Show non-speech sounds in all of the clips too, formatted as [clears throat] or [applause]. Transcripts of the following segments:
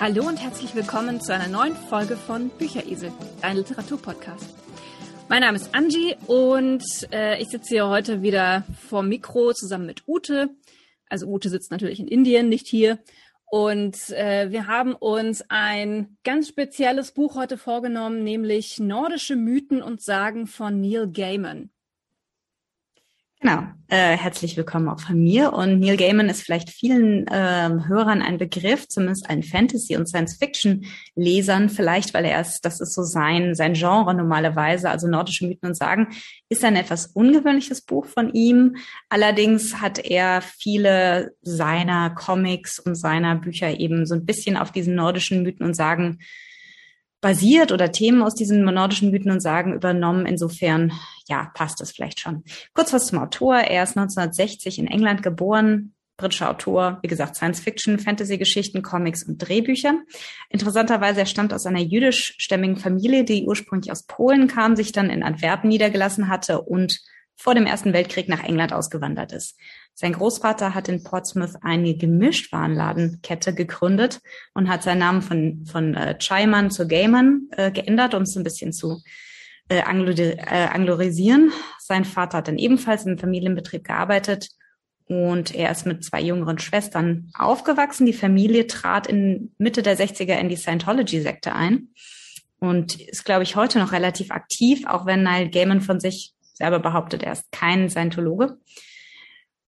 Hallo und herzlich willkommen zu einer neuen Folge von Bücheresel, dein Literaturpodcast. Mein Name ist Angie und äh, ich sitze hier heute wieder vor Mikro zusammen mit Ute. Also Ute sitzt natürlich in Indien, nicht hier. Und äh, wir haben uns ein ganz spezielles Buch heute vorgenommen, nämlich Nordische Mythen und Sagen von Neil Gaiman. Genau, äh, herzlich willkommen auch von mir. Und Neil Gaiman ist vielleicht vielen äh, Hörern ein Begriff, zumindest allen Fantasy- und Science-Fiction-Lesern, vielleicht, weil er ist, das ist so sein, sein Genre normalerweise, also nordische Mythen und Sagen, ist ein etwas ungewöhnliches Buch von ihm. Allerdings hat er viele seiner Comics und seiner Bücher eben so ein bisschen auf diesen nordischen Mythen und Sagen basiert oder Themen aus diesen nordischen Mythen und Sagen übernommen. Insofern, ja, passt es vielleicht schon. Kurz was zum Autor. Er ist 1960 in England geboren, britischer Autor, wie gesagt, Science-Fiction, Fantasy-Geschichten, Comics und Drehbücher. Interessanterweise, er stammt aus einer jüdischstämmigen Familie, die ursprünglich aus Polen kam, sich dann in Antwerpen niedergelassen hatte und vor dem Ersten Weltkrieg nach England ausgewandert ist. Sein Großvater hat in Portsmouth eine Gemischtwarenladenkette gegründet und hat seinen Namen von, von äh, Chaiman zu Gaiman äh, geändert, um es ein bisschen zu äh, anglo äh, anglorisieren. Sein Vater hat dann ebenfalls im Familienbetrieb gearbeitet und er ist mit zwei jüngeren Schwestern aufgewachsen. Die Familie trat in Mitte der 60er in die Scientology-Sekte ein und ist, glaube ich, heute noch relativ aktiv, auch wenn Niall Gaiman von sich selber behauptet, er ist kein Scientologe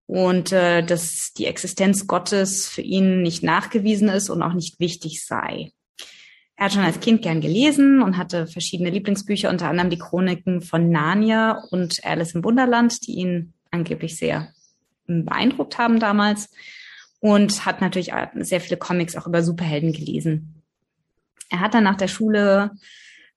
und äh, dass die Existenz Gottes für ihn nicht nachgewiesen ist und auch nicht wichtig sei. Er hat schon als Kind gern gelesen und hatte verschiedene Lieblingsbücher, unter anderem die Chroniken von Narnia und Alice im Wunderland, die ihn angeblich sehr beeindruckt haben damals und hat natürlich sehr viele Comics auch über Superhelden gelesen. Er hat dann nach der Schule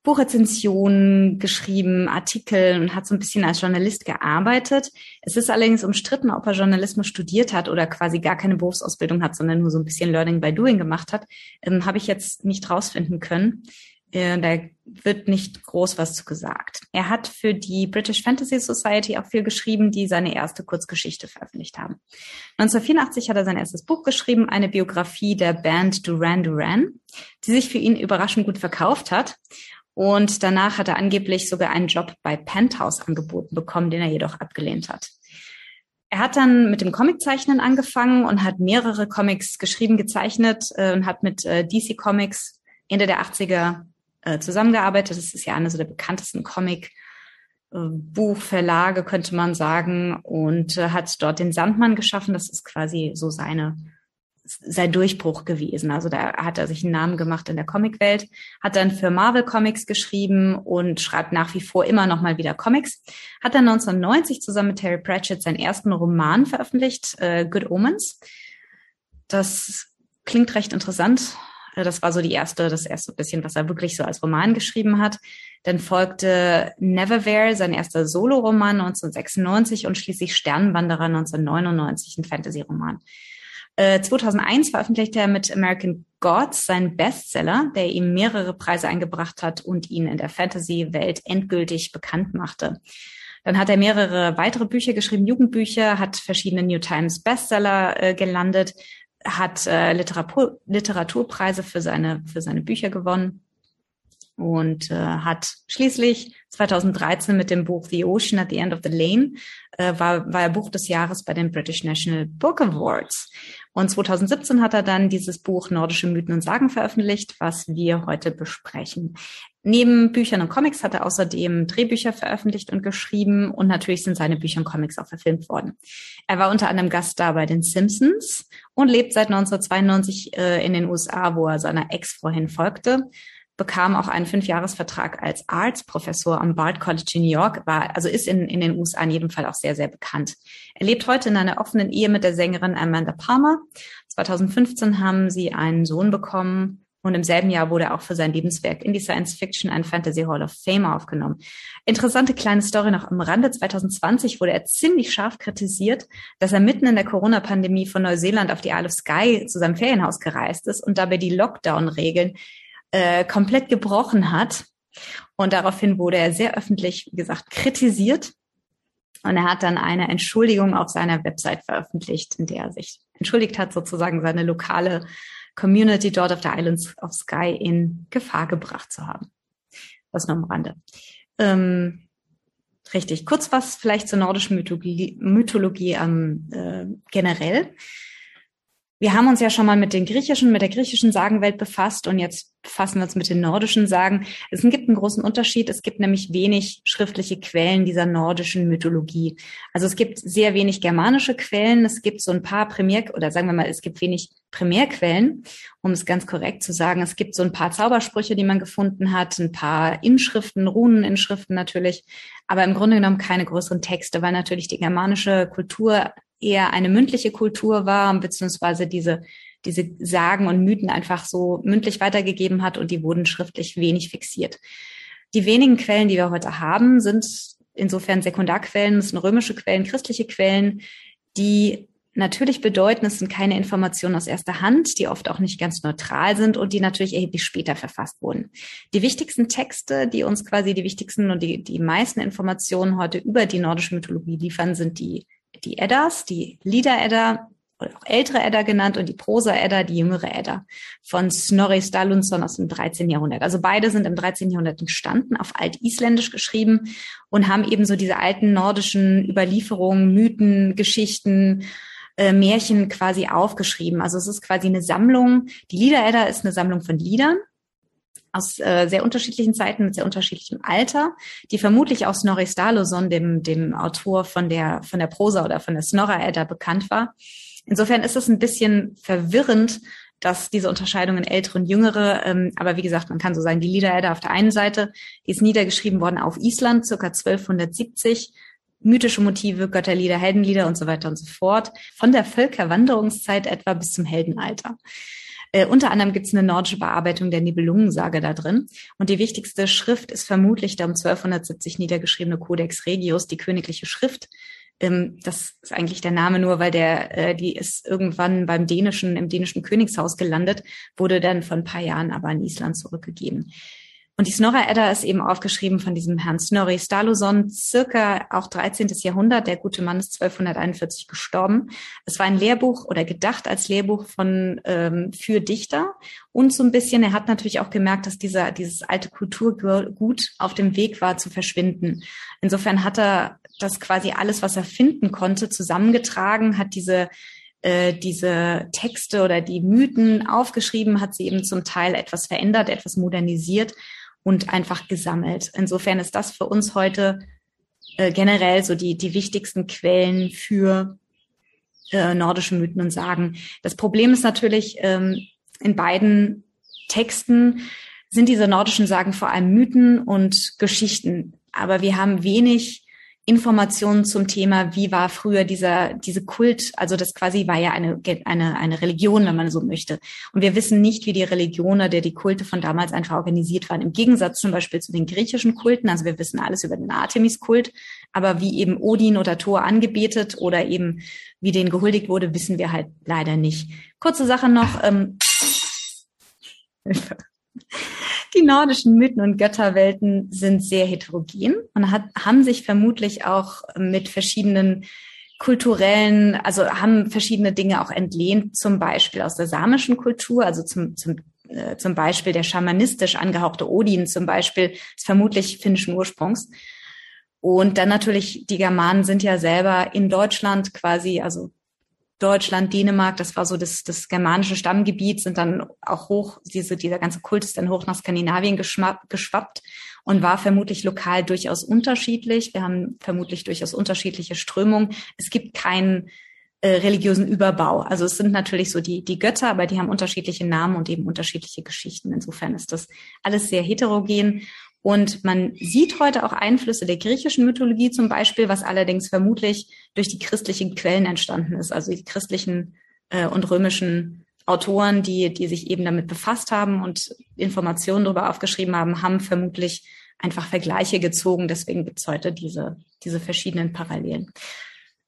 Buchrezensionen geschrieben, Artikel und hat so ein bisschen als Journalist gearbeitet. Es ist allerdings umstritten, ob er Journalismus studiert hat oder quasi gar keine Berufsausbildung hat, sondern nur so ein bisschen Learning by Doing gemacht hat. Ähm, Habe ich jetzt nicht rausfinden können. Äh, da wird nicht groß was zu gesagt. Er hat für die British Fantasy Society auch viel geschrieben, die seine erste Kurzgeschichte veröffentlicht haben. 1984 hat er sein erstes Buch geschrieben, eine Biografie der Band Duran Duran, die sich für ihn überraschend gut verkauft hat. Und danach hat er angeblich sogar einen Job bei Penthouse angeboten bekommen, den er jedoch abgelehnt hat. Er hat dann mit dem Comiczeichnen angefangen und hat mehrere Comics geschrieben, gezeichnet äh, und hat mit äh, DC Comics Ende der 80er äh, zusammengearbeitet. Das ist ja einer so der bekanntesten Comic Buchverlage, könnte man sagen, und hat dort den Sandmann geschaffen. Das ist quasi so seine sein Durchbruch gewesen. Also da hat er sich einen Namen gemacht in der Comicwelt, hat dann für Marvel Comics geschrieben und schreibt nach wie vor immer noch mal wieder Comics. Hat dann 1990 zusammen mit Terry Pratchett seinen ersten Roman veröffentlicht, äh, Good Omens. Das klingt recht interessant. Äh, das war so die erste, das erste bisschen, was er wirklich so als Roman geschrieben hat. Dann folgte Neverwhere, sein erster Solo-Roman 1996 und schließlich Sternenwanderer 1999, ein Fantasy-Roman. 2001 äh, veröffentlichte er mit American Gods seinen Bestseller, der ihm mehrere Preise eingebracht hat und ihn in der Fantasy-Welt endgültig bekannt machte. Dann hat er mehrere weitere Bücher geschrieben, Jugendbücher, hat verschiedene New Times Bestseller äh, gelandet, hat äh, Literatur, Literaturpreise für seine, für seine Bücher gewonnen und äh, hat schließlich 2013 mit dem Buch The Ocean at the End of the Lane äh, war, war er Buch des Jahres bei den British National Book Awards. Und 2017 hat er dann dieses Buch Nordische Mythen und Sagen veröffentlicht, was wir heute besprechen. Neben Büchern und Comics hat er außerdem Drehbücher veröffentlicht und geschrieben und natürlich sind seine Bücher und Comics auch verfilmt worden. Er war unter anderem Gast da bei den Simpsons und lebt seit 1992 äh, in den USA, wo er seiner Ex vorhin folgte bekam auch einen Fünfjahresvertrag als Arts-Professor am Bard College in New York, war, also ist in, in den USA in jedem Fall auch sehr, sehr bekannt. Er lebt heute in einer offenen Ehe mit der Sängerin Amanda Palmer. 2015 haben sie einen Sohn bekommen und im selben Jahr wurde er auch für sein Lebenswerk in die Science Fiction and Fantasy Hall of Fame aufgenommen. Interessante kleine Story noch am Rande. 2020 wurde er ziemlich scharf kritisiert, dass er mitten in der Corona-Pandemie von Neuseeland auf die Isle of Skye zu seinem Ferienhaus gereist ist und dabei die Lockdown-Regeln äh, komplett gebrochen hat. Und daraufhin wurde er sehr öffentlich, wie gesagt, kritisiert. Und er hat dann eine Entschuldigung auf seiner Website veröffentlicht, in der er sich entschuldigt hat, sozusagen seine lokale Community dort auf der Islands of Sky in Gefahr gebracht zu haben. Das nur am Rande. Ähm, richtig. Kurz was vielleicht zur nordischen Mythologie, Mythologie ähm, äh, generell. Wir haben uns ja schon mal mit den griechischen, mit der griechischen Sagenwelt befasst und jetzt befassen wir uns mit den nordischen Sagen. Es gibt einen großen Unterschied. Es gibt nämlich wenig schriftliche Quellen dieser nordischen Mythologie. Also es gibt sehr wenig germanische Quellen. Es gibt so ein paar Primär, oder sagen wir mal, es gibt wenig Primärquellen, um es ganz korrekt zu sagen. Es gibt so ein paar Zaubersprüche, die man gefunden hat, ein paar Inschriften, Runeninschriften natürlich, aber im Grunde genommen keine größeren Texte, weil natürlich die germanische Kultur eher eine mündliche Kultur war, beziehungsweise diese, diese Sagen und Mythen einfach so mündlich weitergegeben hat und die wurden schriftlich wenig fixiert. Die wenigen Quellen, die wir heute haben, sind insofern Sekundarquellen, das sind römische Quellen, christliche Quellen, die natürlich bedeuten, es sind keine Informationen aus erster Hand, die oft auch nicht ganz neutral sind und die natürlich erheblich später verfasst wurden. Die wichtigsten Texte, die uns quasi die wichtigsten und die, die meisten Informationen heute über die nordische Mythologie liefern, sind die die Eddas, die Lieder-Edda oder auch ältere Edda genannt und die Prosa-Edda, die jüngere Edda von Snorri Sturluson aus dem 13. Jahrhundert. Also beide sind im 13. Jahrhundert entstanden, auf Altisländisch geschrieben und haben eben so diese alten nordischen Überlieferungen, Mythen, Geschichten, äh, Märchen quasi aufgeschrieben. Also es ist quasi eine Sammlung. Die Lieder-Edda ist eine Sammlung von Liedern aus äh, sehr unterschiedlichen Zeiten mit sehr unterschiedlichem Alter, die vermutlich aus Snorri Sturluson, dem, dem Autor von der, von der Prosa oder von der Snorra-Edda bekannt war. Insofern ist es ein bisschen verwirrend, dass diese Unterscheidung in ältere und jüngere, ähm, aber wie gesagt, man kann so sagen, die Lieder-Edda auf der einen Seite, die ist niedergeschrieben worden auf Island, circa 1270, mythische Motive, Götterlieder, Heldenlieder und so weiter und so fort, von der Völkerwanderungszeit etwa bis zum Heldenalter. Äh, unter anderem gibt es eine nordische Bearbeitung der Nibelungensage da drin. Und die wichtigste Schrift ist vermutlich der um 1270 niedergeschriebene Codex Regius, die königliche Schrift. Ähm, das ist eigentlich der Name nur, weil der, äh, die ist irgendwann beim dänischen, im dänischen Königshaus gelandet, wurde dann vor ein paar Jahren aber in Island zurückgegeben. Und die Snorra-Edda ist eben aufgeschrieben von diesem Herrn Snorri Sturluson, circa auch 13. Jahrhundert. Der gute Mann ist 1241 gestorben. Es war ein Lehrbuch oder gedacht als Lehrbuch von ähm, für Dichter. Und so ein bisschen, er hat natürlich auch gemerkt, dass dieser, dieses alte Kulturgut auf dem Weg war zu verschwinden. Insofern hat er das quasi alles, was er finden konnte, zusammengetragen, hat diese äh, diese Texte oder die Mythen aufgeschrieben, hat sie eben zum Teil etwas verändert, etwas modernisiert und einfach gesammelt. Insofern ist das für uns heute äh, generell so die, die wichtigsten Quellen für äh, nordische Mythen und Sagen. Das Problem ist natürlich, ähm, in beiden Texten sind diese nordischen Sagen vor allem Mythen und Geschichten. Aber wir haben wenig Informationen zum Thema, wie war früher dieser, diese Kult, also das quasi war ja eine, eine, eine Religion, wenn man so möchte. Und wir wissen nicht, wie die Religion oder die Kulte von damals einfach organisiert waren. Im Gegensatz zum Beispiel zu den griechischen Kulten. Also wir wissen alles über den Artemis-Kult, aber wie eben Odin oder Thor angebetet oder eben wie denen gehuldigt wurde, wissen wir halt leider nicht. Kurze Sache noch. Ähm, [laughs] die nordischen Mythen und Götterwelten sind sehr heterogen und hat, haben sich vermutlich auch mit verschiedenen kulturellen, also haben verschiedene Dinge auch entlehnt, zum Beispiel aus der samischen Kultur, also zum, zum, äh, zum Beispiel der schamanistisch angehauchte Odin zum Beispiel, ist vermutlich finnischen Ursprungs. Und dann natürlich, die Germanen sind ja selber in Deutschland quasi, also Deutschland, Dänemark, das war so das, das germanische Stammgebiet, sind dann auch hoch, diese, dieser ganze Kult ist dann hoch nach Skandinavien geschwappt und war vermutlich lokal durchaus unterschiedlich. Wir haben vermutlich durchaus unterschiedliche Strömungen. Es gibt keinen äh, religiösen Überbau. Also es sind natürlich so die, die Götter, aber die haben unterschiedliche Namen und eben unterschiedliche Geschichten. Insofern ist das alles sehr heterogen. Und man sieht heute auch Einflüsse der griechischen Mythologie zum Beispiel, was allerdings vermutlich durch die christlichen Quellen entstanden ist, also die christlichen äh, und römischen Autoren, die, die sich eben damit befasst haben und Informationen darüber aufgeschrieben haben, haben vermutlich einfach Vergleiche gezogen. Deswegen gibt's heute diese, diese verschiedenen Parallelen.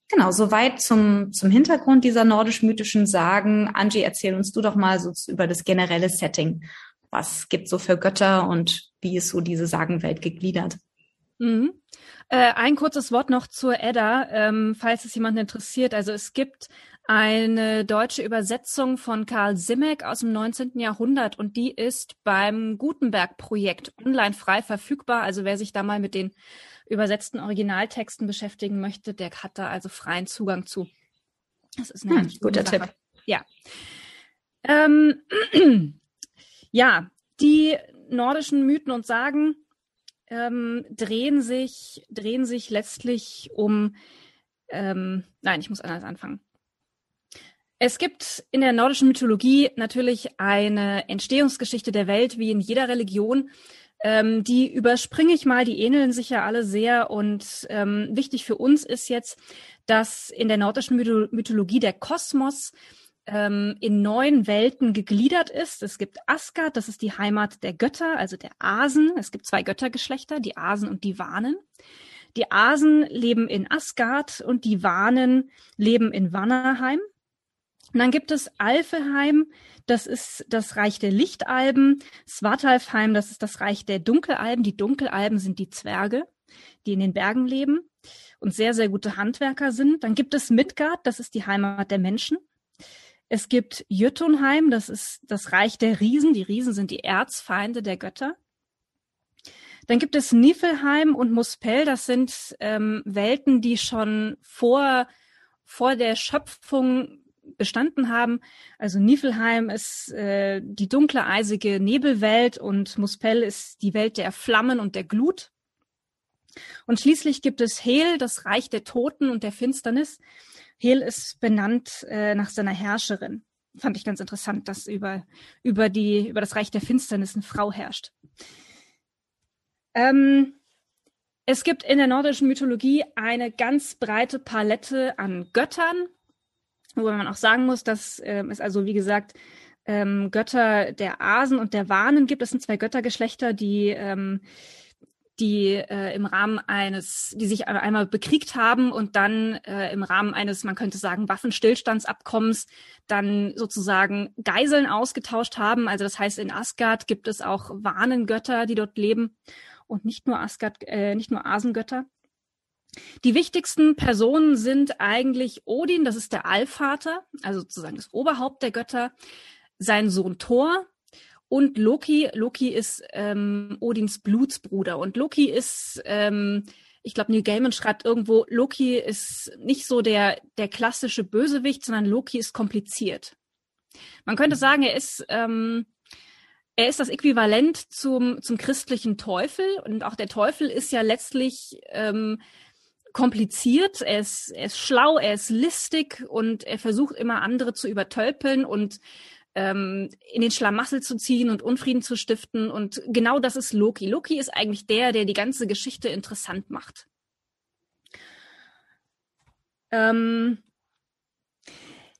Genau, soweit zum, zum Hintergrund dieser nordisch-mythischen Sagen. Angie, erzähl uns du doch mal so über das generelle Setting. Was gibt so für Götter und wie ist so diese Sagenwelt gegliedert? Mhm. Äh, ein kurzes Wort noch zur Edda, ähm, falls es jemanden interessiert. Also es gibt eine deutsche Übersetzung von Karl Simmek aus dem 19. Jahrhundert und die ist beim Gutenberg-Projekt online frei verfügbar. Also wer sich da mal mit den übersetzten Originaltexten beschäftigen möchte, der hat da also freien Zugang zu. Das ist ein hm, guter Sache. Tipp. Ja. Ähm, [clears throat] ja, die nordischen Mythen und Sagen ähm, drehen sich drehen sich letztlich um ähm, nein, ich muss anders anfangen. Es gibt in der nordischen Mythologie natürlich eine Entstehungsgeschichte der Welt, wie in jeder Religion. Ähm, die überspringe ich mal, die ähneln sich ja alle sehr. Und ähm, wichtig für uns ist jetzt, dass in der nordischen Mythologie der Kosmos ähm, in neun Welten gegliedert ist. Es gibt Asgard, das ist die Heimat der Götter, also der Asen. Es gibt zwei Göttergeschlechter, die Asen und die Wanen. Die Asen leben in Asgard und die Wanen leben in Vanaheim. Und dann gibt es Alfeheim, das ist das Reich der Lichtalben. Svartalfheim, das ist das Reich der Dunkelalben. Die Dunkelalben sind die Zwerge, die in den Bergen leben und sehr, sehr gute Handwerker sind. Dann gibt es Midgard, das ist die Heimat der Menschen. Es gibt Jötunheim, das ist das Reich der Riesen. Die Riesen sind die Erzfeinde der Götter. Dann gibt es Niflheim und Muspel, das sind ähm, Welten, die schon vor, vor der Schöpfung bestanden haben. Also Niflheim ist äh, die dunkle, eisige Nebelwelt und Muspel ist die Welt der Flammen und der Glut. Und schließlich gibt es Hel, das Reich der Toten und der Finsternis. Hel ist benannt äh, nach seiner Herrscherin. Fand ich ganz interessant, dass über, über, die, über das Reich der Finsternis eine Frau herrscht. Ähm, es gibt in der nordischen Mythologie eine ganz breite Palette an Göttern, Wobei man auch sagen muss, dass äh, es also, wie gesagt, ähm, Götter der Asen und der Wanen gibt. Das sind zwei Göttergeschlechter, die ähm, die äh, im Rahmen eines, die sich einmal bekriegt haben und dann äh, im Rahmen eines, man könnte sagen, Waffenstillstandsabkommens dann sozusagen Geiseln ausgetauscht haben. Also das heißt, in Asgard gibt es auch Wahnengötter, die dort leben und nicht nur Asgard, äh, nicht nur Asengötter. Die wichtigsten Personen sind eigentlich Odin, das ist der Allvater, also sozusagen das Oberhaupt der Götter, sein Sohn Thor und Loki. Loki ist ähm, Odins Blutsbruder und Loki ist, ähm, ich glaube, Neil Gaiman schreibt irgendwo, Loki ist nicht so der, der klassische Bösewicht, sondern Loki ist kompliziert. Man könnte sagen, er ist ähm, er ist das Äquivalent zum, zum christlichen Teufel und auch der Teufel ist ja letztlich ähm, kompliziert, er ist, er ist schlau, er ist listig und er versucht immer andere zu übertölpeln und ähm, in den Schlamassel zu ziehen und Unfrieden zu stiften. Und genau das ist Loki. Loki ist eigentlich der, der die ganze Geschichte interessant macht. Ähm,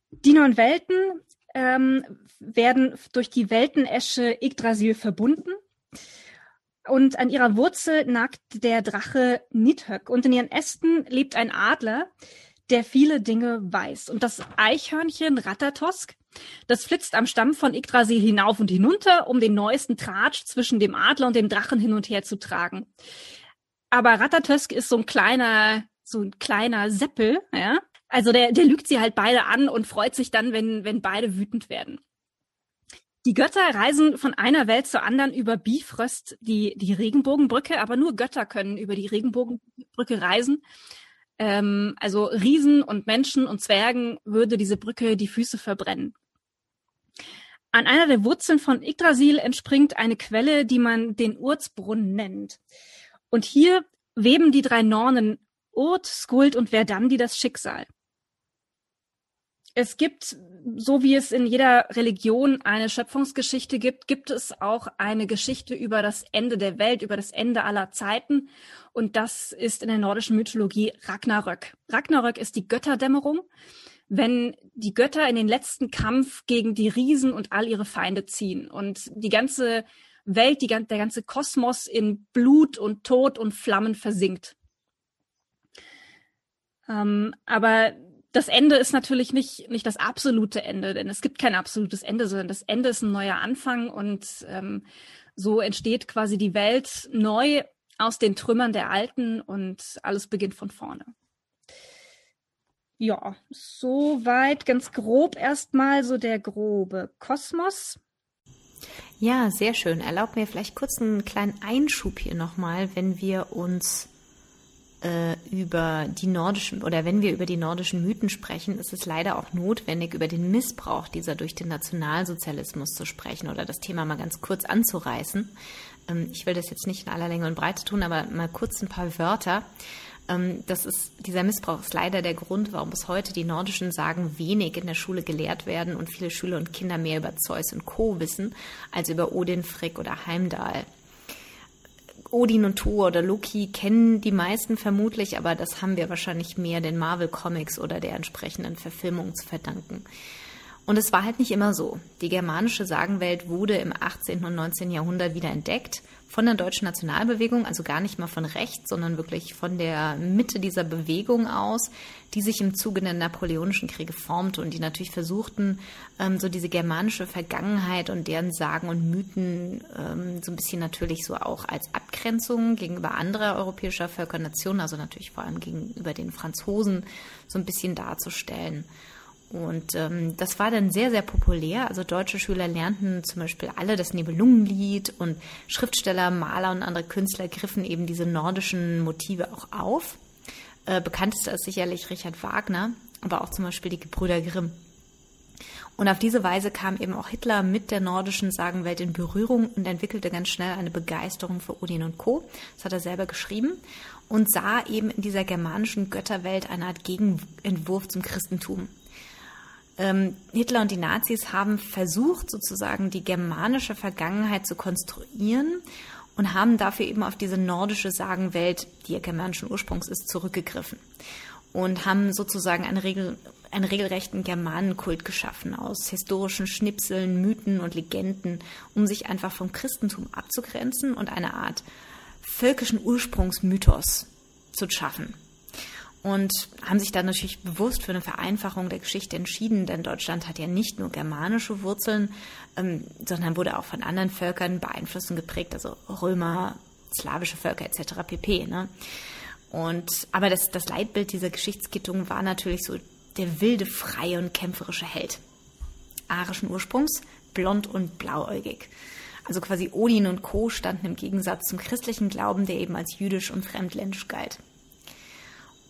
die neun Welten ähm, werden durch die Weltenesche Yggdrasil verbunden. Und an ihrer Wurzel nagt der Drache Nidhögg. Und in ihren Ästen lebt ein Adler, der viele Dinge weiß. Und das Eichhörnchen Ratatosk, das flitzt am Stamm von Yggdrasil hinauf und hinunter, um den neuesten Tratsch zwischen dem Adler und dem Drachen hin und her zu tragen. Aber Ratatosk ist so ein kleiner, so ein kleiner Seppel, ja. Also der, der lügt sie halt beide an und freut sich dann, wenn, wenn beide wütend werden. Die Götter reisen von einer Welt zur anderen über Bifröst, die, die Regenbogenbrücke, aber nur Götter können über die Regenbogenbrücke reisen. Ähm, also Riesen und Menschen und Zwergen würde diese Brücke die Füße verbrennen. An einer der Wurzeln von Yggdrasil entspringt eine Quelle, die man den Urzbrunnen nennt. Und hier weben die drei Nornen Urt, Skuld und Verdandi das Schicksal es gibt, so wie es in jeder Religion eine Schöpfungsgeschichte gibt, gibt es auch eine Geschichte über das Ende der Welt, über das Ende aller Zeiten. Und das ist in der nordischen Mythologie Ragnarök. Ragnarök ist die Götterdämmerung, wenn die Götter in den letzten Kampf gegen die Riesen und all ihre Feinde ziehen und die ganze Welt, die, der ganze Kosmos in Blut und Tod und Flammen versinkt. Ähm, aber das Ende ist natürlich nicht, nicht das absolute Ende, denn es gibt kein absolutes Ende, sondern das Ende ist ein neuer Anfang und ähm, so entsteht quasi die Welt neu aus den Trümmern der alten und alles beginnt von vorne. Ja, soweit ganz grob erstmal so der grobe Kosmos. Ja, sehr schön. Erlaubt mir vielleicht kurz einen kleinen Einschub hier nochmal, wenn wir uns über die nordischen oder wenn wir über die nordischen Mythen sprechen, ist es leider auch notwendig, über den Missbrauch dieser durch den Nationalsozialismus zu sprechen oder das Thema mal ganz kurz anzureißen. Ähm, ich will das jetzt nicht in aller Länge und Breite tun, aber mal kurz ein paar Wörter. Ähm, das ist, dieser Missbrauch ist leider der Grund, warum bis heute die nordischen Sagen wenig in der Schule gelehrt werden und viele Schüler und Kinder mehr über Zeus und Co. wissen, als über Odin, Frick oder Heimdall. Odin und Thor oder Loki kennen die meisten vermutlich, aber das haben wir wahrscheinlich mehr den Marvel Comics oder der entsprechenden Verfilmung zu verdanken. Und es war halt nicht immer so. Die germanische Sagenwelt wurde im 18. und 19. Jahrhundert wieder entdeckt von der deutschen Nationalbewegung, also gar nicht mal von rechts, sondern wirklich von der Mitte dieser Bewegung aus, die sich im Zuge der napoleonischen Kriege formte und die natürlich versuchten, ähm, so diese germanische Vergangenheit und deren Sagen und Mythen ähm, so ein bisschen natürlich so auch als Abgrenzung gegenüber anderer europäischer Völkernationen, also natürlich vor allem gegenüber den Franzosen, so ein bisschen darzustellen. Und ähm, das war dann sehr, sehr populär. Also deutsche Schüler lernten zum Beispiel alle das Nibelungenlied und Schriftsteller, Maler und andere Künstler griffen eben diese nordischen Motive auch auf. Äh, bekanntester ist sicherlich Richard Wagner, aber auch zum Beispiel die Gebrüder Grimm. Und auf diese Weise kam eben auch Hitler mit der nordischen Sagenwelt in Berührung und entwickelte ganz schnell eine Begeisterung für Odin und Co. Das hat er selber geschrieben und sah eben in dieser germanischen Götterwelt eine Art Gegenentwurf zum Christentum. Ähm, Hitler und die Nazis haben versucht, sozusagen die germanische Vergangenheit zu konstruieren und haben dafür eben auf diese nordische Sagenwelt, die ja germanischen Ursprungs ist, zurückgegriffen und haben sozusagen einen, Regel, einen regelrechten Germanenkult geschaffen aus historischen Schnipseln, Mythen und Legenden, um sich einfach vom Christentum abzugrenzen und eine Art völkischen Ursprungsmythos zu schaffen und haben sich dann natürlich bewusst für eine Vereinfachung der Geschichte entschieden, denn Deutschland hat ja nicht nur germanische Wurzeln, ähm, sondern wurde auch von anderen Völkern beeinflusst und geprägt, also Römer, slawische Völker etc. pp. Ne? Und aber das, das Leitbild dieser Geschichtsgittung war natürlich so der wilde, freie und kämpferische Held. Arischen Ursprungs, blond und blauäugig. Also quasi Odin und Co. standen im Gegensatz zum christlichen Glauben, der eben als jüdisch und fremdländisch galt.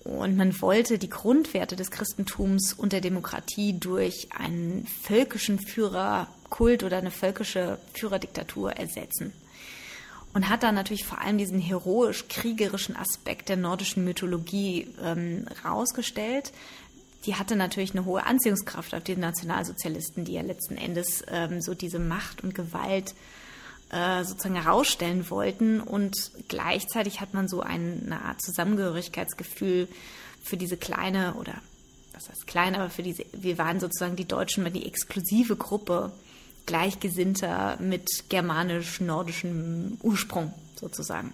Und man wollte die Grundwerte des Christentums und der Demokratie durch einen völkischen Führerkult oder eine völkische Führerdiktatur ersetzen. Und hat dann natürlich vor allem diesen heroisch-kriegerischen Aspekt der nordischen Mythologie ähm, rausgestellt. Die hatte natürlich eine hohe Anziehungskraft auf die Nationalsozialisten, die ja letzten Endes ähm, so diese Macht und Gewalt äh, sozusagen herausstellen wollten. Und gleichzeitig hat man so eine Art Zusammengehörigkeitsgefühl für diese kleine oder was heißt klein, aber für diese, wir waren sozusagen die Deutschen die exklusive Gruppe Gleichgesinnter mit germanisch-nordischem Ursprung sozusagen.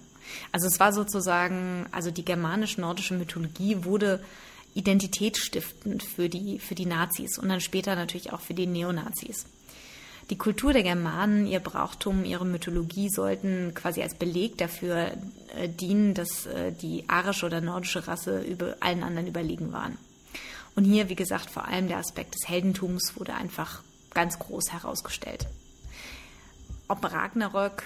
Also es war sozusagen, also die germanisch-nordische Mythologie wurde identitätsstiftend für die, für die Nazis und dann später natürlich auch für die Neonazis. Die Kultur der Germanen, ihr Brauchtum, ihre Mythologie sollten quasi als Beleg dafür äh, dienen, dass äh, die arische oder nordische Rasse über allen anderen überlegen waren. Und hier, wie gesagt, vor allem der Aspekt des Heldentums wurde einfach ganz groß herausgestellt. Ob Ragnarök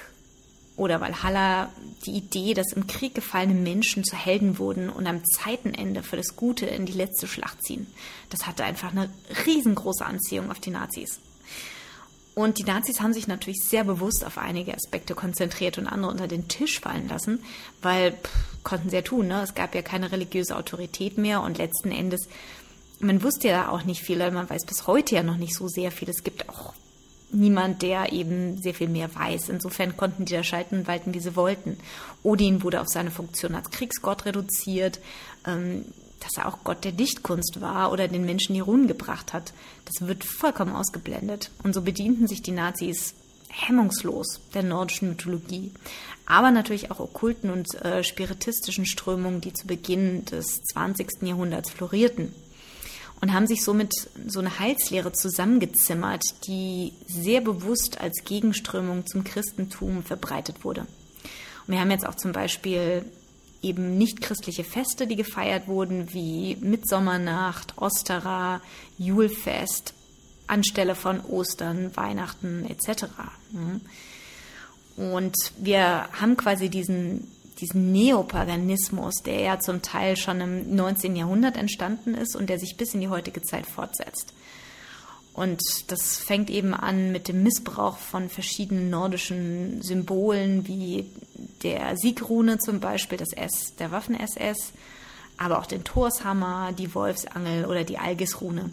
oder Valhalla, die Idee, dass im Krieg gefallene Menschen zu Helden wurden und am Zeitenende für das Gute in die letzte Schlacht ziehen, das hatte einfach eine riesengroße Anziehung auf die Nazis. Und die Nazis haben sich natürlich sehr bewusst auf einige Aspekte konzentriert und andere unter den Tisch fallen lassen, weil pff, konnten sie ja tun. Ne? Es gab ja keine religiöse Autorität mehr und letzten Endes, man wusste ja auch nicht viel, man weiß bis heute ja noch nicht so sehr viel. Es gibt auch niemand, der eben sehr viel mehr weiß. Insofern konnten die da schalten und walten, wie sie wollten. Odin wurde auf seine Funktion als Kriegsgott reduziert. Ähm, dass er auch Gott der Dichtkunst war oder den Menschen die Runen gebracht hat. Das wird vollkommen ausgeblendet. Und so bedienten sich die Nazis hemmungslos der nordischen Mythologie, aber natürlich auch okkulten und äh, spiritistischen Strömungen, die zu Beginn des 20. Jahrhunderts florierten. Und haben sich somit so eine Heilslehre zusammengezimmert, die sehr bewusst als Gegenströmung zum Christentum verbreitet wurde. Und wir haben jetzt auch zum Beispiel eben nicht christliche Feste, die gefeiert wurden, wie Mitsommernacht, Osterer, Julfest, anstelle von Ostern, Weihnachten etc. Mhm. Und wir haben quasi diesen, diesen Neopaganismus, der ja zum Teil schon im 19. Jahrhundert entstanden ist und der sich bis in die heutige Zeit fortsetzt. Und das fängt eben an mit dem Missbrauch von verschiedenen nordischen Symbolen, wie der Siegrune zum Beispiel, das S der Waffen-SS, aber auch den Torshammer, die Wolfsangel oder die Algisrune.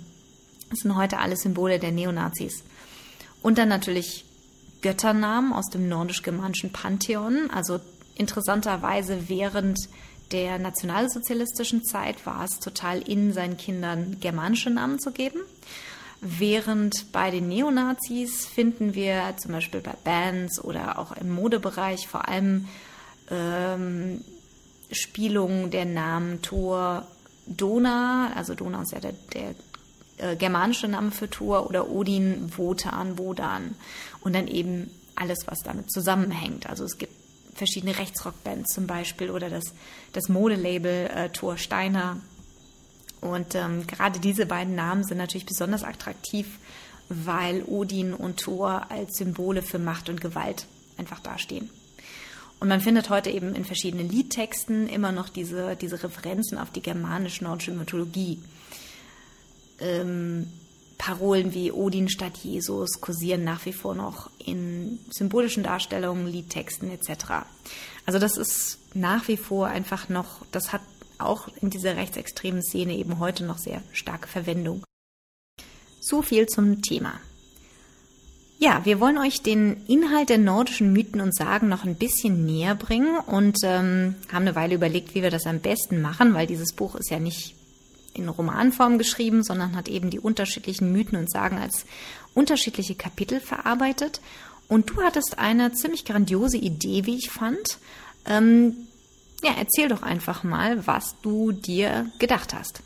Das sind heute alles Symbole der Neonazis. Und dann natürlich Götternamen aus dem nordisch-germanischen Pantheon. Also interessanterweise während der nationalsozialistischen Zeit war es total in, seinen Kindern germanische Namen zu geben. Während bei den Neonazis finden wir zum Beispiel bei Bands oder auch im Modebereich vor allem ähm, Spielungen der Namen Thor, Dona, also Dona ist ja der, der äh, germanische Name für Thor, oder Odin, Wotan, Wodan. Und dann eben alles, was damit zusammenhängt. Also es gibt verschiedene Rechtsrockbands zum Beispiel oder das, das Modelabel äh, Thor Steiner und ähm, gerade diese beiden Namen sind natürlich besonders attraktiv, weil Odin und Thor als Symbole für Macht und Gewalt einfach dastehen. Und man findet heute eben in verschiedenen Liedtexten immer noch diese, diese Referenzen auf die germanisch-nordische Mythologie. Ähm, Parolen wie Odin statt Jesus kursieren nach wie vor noch in symbolischen Darstellungen, Liedtexten etc. Also das ist nach wie vor einfach noch, das hat auch in dieser rechtsextremen Szene eben heute noch sehr starke Verwendung. So viel zum Thema. Ja, wir wollen euch den Inhalt der nordischen Mythen und Sagen noch ein bisschen näher bringen und ähm, haben eine Weile überlegt, wie wir das am besten machen, weil dieses Buch ist ja nicht in Romanform geschrieben, sondern hat eben die unterschiedlichen Mythen und Sagen als unterschiedliche Kapitel verarbeitet. Und du hattest eine ziemlich grandiose Idee, wie ich fand, ähm, ja, erzähl doch einfach mal, was du dir gedacht hast.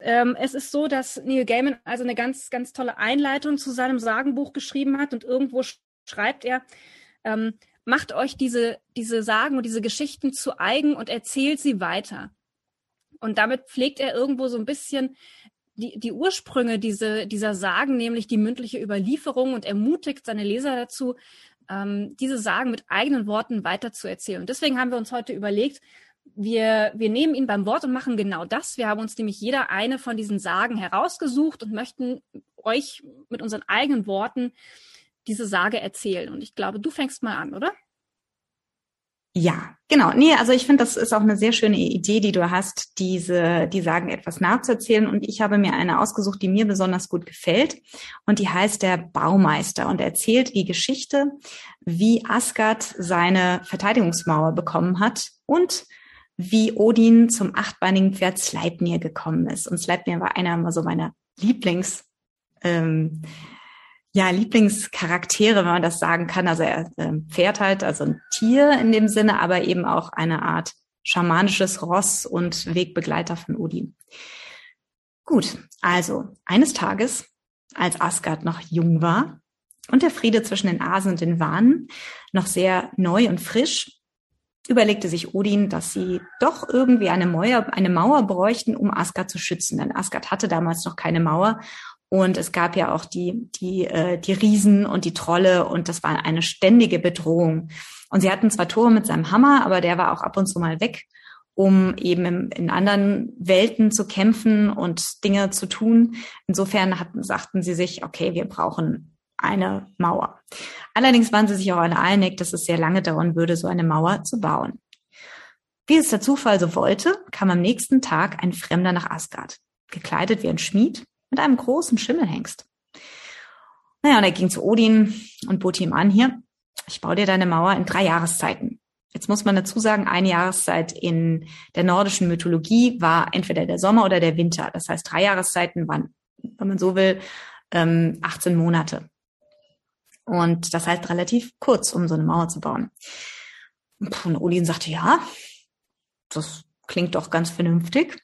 Ähm, es ist so, dass Neil Gaiman also eine ganz, ganz tolle Einleitung zu seinem Sagenbuch geschrieben hat und irgendwo schreibt er, ähm, macht euch diese, diese Sagen und diese Geschichten zu eigen und erzählt sie weiter. Und damit pflegt er irgendwo so ein bisschen die, die Ursprünge diese, dieser Sagen, nämlich die mündliche Überlieferung und ermutigt seine Leser dazu, ähm, diese Sagen mit eigenen Worten weiterzuerzählen. Und deswegen haben wir uns heute überlegt, wir, wir nehmen ihn beim Wort und machen genau das. Wir haben uns nämlich jeder eine von diesen Sagen herausgesucht und möchten euch mit unseren eigenen Worten diese Sage erzählen. Und ich glaube, du fängst mal an, oder? Ja, genau. Nee, also ich finde, das ist auch eine sehr schöne Idee, die du hast, diese, die Sagen etwas nachzuerzählen. Und ich habe mir eine ausgesucht, die mir besonders gut gefällt. Und die heißt der Baumeister und erzählt die Geschichte, wie Asgard seine Verteidigungsmauer bekommen hat und wie Odin zum achtbeinigen Pferd Sleipnir gekommen ist. Und Sleipnir war einer so meiner Lieblings, ähm, ja, Lieblingscharaktere, wenn man das sagen kann. Also er äh, Pferd halt, also ein Tier in dem Sinne, aber eben auch eine Art schamanisches Ross und Wegbegleiter von Odin. Gut, also eines Tages, als Asgard noch jung war und der Friede zwischen den Asen und den Wanen noch sehr neu und frisch, überlegte sich Odin, dass sie doch irgendwie eine Mauer, eine Mauer bräuchten, um Asgard zu schützen. Denn Asgard hatte damals noch keine Mauer und es gab ja auch die, die, äh, die Riesen und die Trolle und das war eine ständige Bedrohung. Und sie hatten zwar Thor mit seinem Hammer, aber der war auch ab und zu mal weg, um eben im, in anderen Welten zu kämpfen und Dinge zu tun. Insofern hatten, sagten sie sich, okay, wir brauchen eine Mauer. Allerdings waren sie sich auch alle einig, dass es sehr lange dauern würde, so eine Mauer zu bauen. Wie es der Zufall so wollte, kam am nächsten Tag ein Fremder nach Asgard, gekleidet wie ein Schmied mit einem großen Schimmelhengst. Naja, und er ging zu Odin und bot ihm an, hier, ich baue dir deine Mauer in drei Jahreszeiten. Jetzt muss man dazu sagen, eine Jahreszeit in der nordischen Mythologie war entweder der Sommer oder der Winter. Das heißt, drei Jahreszeiten waren, wenn man so will, 18 ähm, Monate. Und das heißt relativ kurz, um so eine Mauer zu bauen. Und Odin sagte, ja, das klingt doch ganz vernünftig.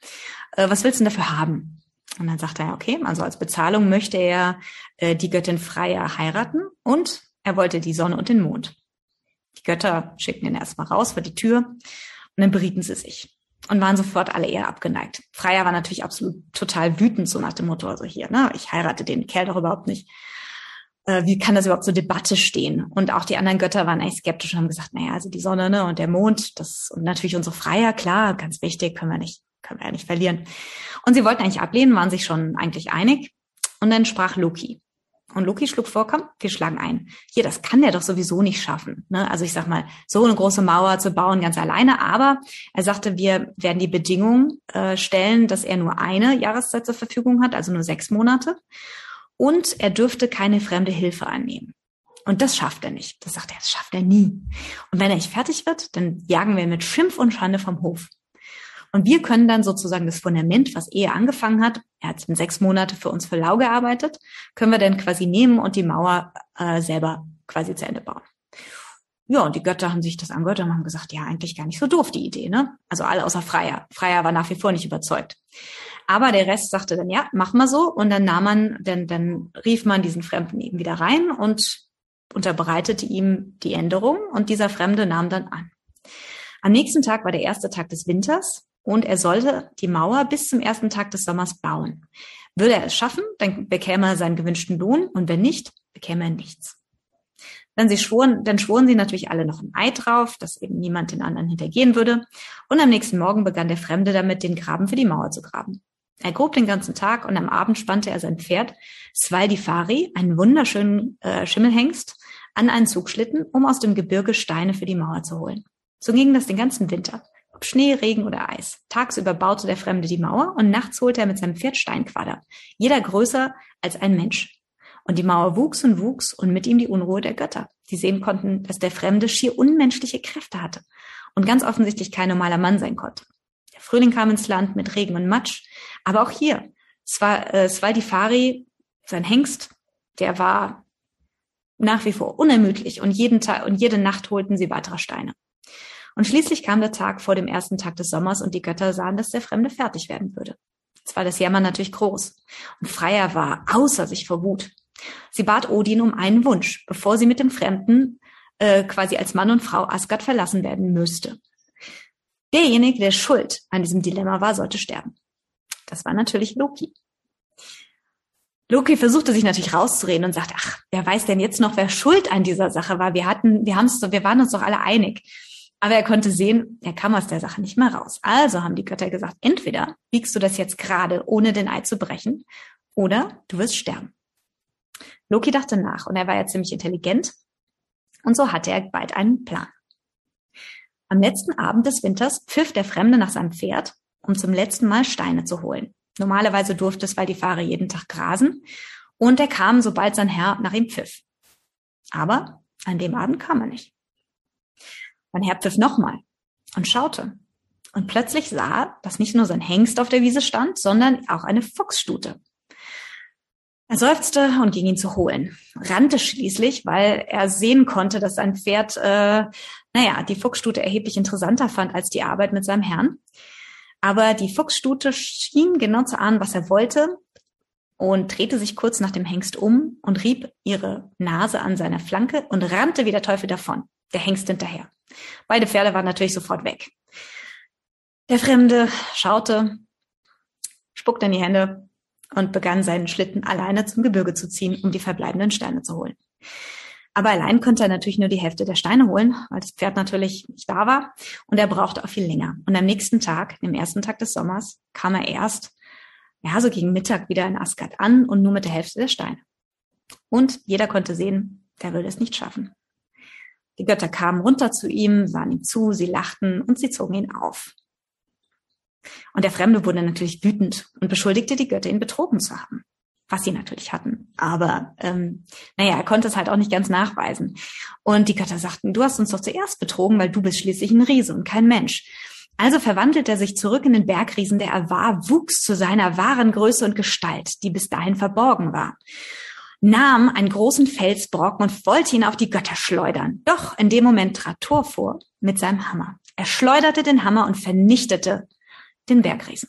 Äh, was willst du denn dafür haben? Und dann sagt er, okay, also als Bezahlung möchte er äh, die Göttin Freya heiraten und er wollte die Sonne und den Mond. Die Götter schickten ihn erstmal raus vor die Tür Und dann berieten sie sich und waren sofort alle eher abgeneigt. Freier war natürlich absolut total wütend, so nach dem Motto, also hier, ne, ich heirate den Kerl doch überhaupt nicht. Äh, wie kann das überhaupt zur Debatte stehen? Und auch die anderen Götter waren eigentlich skeptisch und haben gesagt, naja, also die Sonne ne, und der Mond, das und natürlich unsere Freier, klar, ganz wichtig, können wir nicht, können wir ja nicht verlieren. Und sie wollten eigentlich ablehnen, waren sich schon eigentlich einig. Und dann sprach Loki. Und Loki schlug vor, komm, wir schlagen ein. Hier, das kann der doch sowieso nicht schaffen. Ne? Also ich sag mal, so eine große Mauer zu bauen ganz alleine. Aber er sagte, wir werden die Bedingung äh, stellen, dass er nur eine Jahreszeit zur Verfügung hat, also nur sechs Monate. Und er dürfte keine fremde Hilfe annehmen. Und das schafft er nicht. Das sagt er, das schafft er nie. Und wenn er nicht fertig wird, dann jagen wir mit Schimpf und Schande vom Hof. Und wir können dann sozusagen das Fundament, was er angefangen hat, er hat sechs Monate für uns für Lau gearbeitet, können wir dann quasi nehmen und die Mauer äh, selber quasi zu Ende bauen. Ja, und die Götter haben sich das angehört und haben gesagt, ja, eigentlich gar nicht so doof, die Idee, ne? Also alle außer Freier. Freier war nach wie vor nicht überzeugt. Aber der Rest sagte dann, ja, mach mal so. Und dann nahm man, dann, dann rief man diesen Fremden eben wieder rein und unterbreitete ihm die Änderung und dieser Fremde nahm dann an. Am nächsten Tag war der erste Tag des Winters und er sollte die Mauer bis zum ersten Tag des Sommers bauen. Würde er es schaffen, dann bekäme er seinen gewünschten Lohn und wenn nicht, bekäme er nichts. Dann, sie schworen, dann schworen sie natürlich alle noch ein Ei drauf, dass eben niemand den anderen hintergehen würde. Und am nächsten Morgen begann der Fremde damit, den Graben für die Mauer zu graben. Er grub den ganzen Tag und am Abend spannte er sein Pferd Svaldifari, einen wunderschönen äh, Schimmelhengst, an einen Zugschlitten, um aus dem Gebirge Steine für die Mauer zu holen. So ging das den ganzen Winter ob Schnee, Regen oder Eis. Tagsüber baute der Fremde die Mauer und nachts holte er mit seinem Pferd Steinquader, jeder größer als ein Mensch. Und die Mauer wuchs und wuchs und mit ihm die Unruhe der Götter, die sehen konnten, dass der Fremde schier unmenschliche Kräfte hatte und ganz offensichtlich kein normaler Mann sein konnte. Der Frühling kam ins Land mit Regen und Matsch, aber auch hier, es war, äh, es war die Fari, sein Hengst, der war nach wie vor unermüdlich und jeden Tag und jede Nacht holten sie weitere Steine. Und schließlich kam der Tag vor dem ersten Tag des Sommers und die Götter sahen, dass der Fremde fertig werden würde. Jetzt war das Jammer natürlich groß. Und Freya war außer sich vor Wut. Sie bat Odin um einen Wunsch, bevor sie mit dem Fremden äh, quasi als Mann und Frau Asgard verlassen werden müsste. Derjenige, der schuld an diesem Dilemma war, sollte sterben. Das war natürlich Loki. Loki versuchte sich natürlich rauszureden und sagte, ach, wer weiß denn jetzt noch, wer schuld an dieser Sache war? Wir hatten, wir haben es, wir waren uns doch alle einig. Aber er konnte sehen, er kam aus der Sache nicht mehr raus. Also haben die Götter gesagt, entweder biegst du das jetzt gerade, ohne den Eid zu brechen, oder du wirst sterben. Loki dachte nach und er war ja ziemlich intelligent. Und so hatte er bald einen Plan. Am letzten Abend des Winters pfiff der Fremde nach seinem Pferd, um zum letzten Mal Steine zu holen. Normalerweise durfte es, weil die Fahrer jeden Tag grasen. Und er kam, sobald sein Herr nach ihm pfiff. Aber an dem Abend kam er nicht. Mein Herr pfiff nochmal und schaute. Und plötzlich sah, dass nicht nur sein Hengst auf der Wiese stand, sondern auch eine Fuchsstute. Er seufzte und ging ihn zu holen, rannte schließlich, weil er sehen konnte, dass sein Pferd, äh, naja, die Fuchsstute erheblich interessanter fand als die Arbeit mit seinem Herrn. Aber die Fuchsstute schien genau zu ahnen, was er wollte und drehte sich kurz nach dem Hengst um und rieb ihre Nase an seiner Flanke und rannte wie der Teufel davon, der Hengst hinterher. Beide Pferde waren natürlich sofort weg. Der Fremde schaute, spuckte in die Hände und begann seinen Schlitten alleine zum Gebirge zu ziehen, um die verbleibenden Steine zu holen. Aber allein konnte er natürlich nur die Hälfte der Steine holen, weil das Pferd natürlich nicht da war und er brauchte auch viel länger. Und am nächsten Tag, dem ersten Tag des Sommers, kam er erst, ja, so gegen Mittag wieder in Asgard an und nur mit der Hälfte der Steine. Und jeder konnte sehen, der würde es nicht schaffen. Die Götter kamen runter zu ihm, sahen ihm zu, sie lachten und sie zogen ihn auf. Und der Fremde wurde natürlich wütend und beschuldigte die Götter, ihn betrogen zu haben. Was sie natürlich hatten. Aber ähm, naja, er konnte es halt auch nicht ganz nachweisen. Und die Götter sagten, du hast uns doch zuerst betrogen, weil du bist schließlich ein Riese und kein Mensch. Also verwandelt er sich zurück in den Bergriesen, der er war, wuchs zu seiner wahren Größe und Gestalt, die bis dahin verborgen war nahm einen großen Felsbrocken und wollte ihn auf die Götter schleudern. Doch in dem Moment trat Thor vor mit seinem Hammer. Er schleuderte den Hammer und vernichtete den Bergriesen.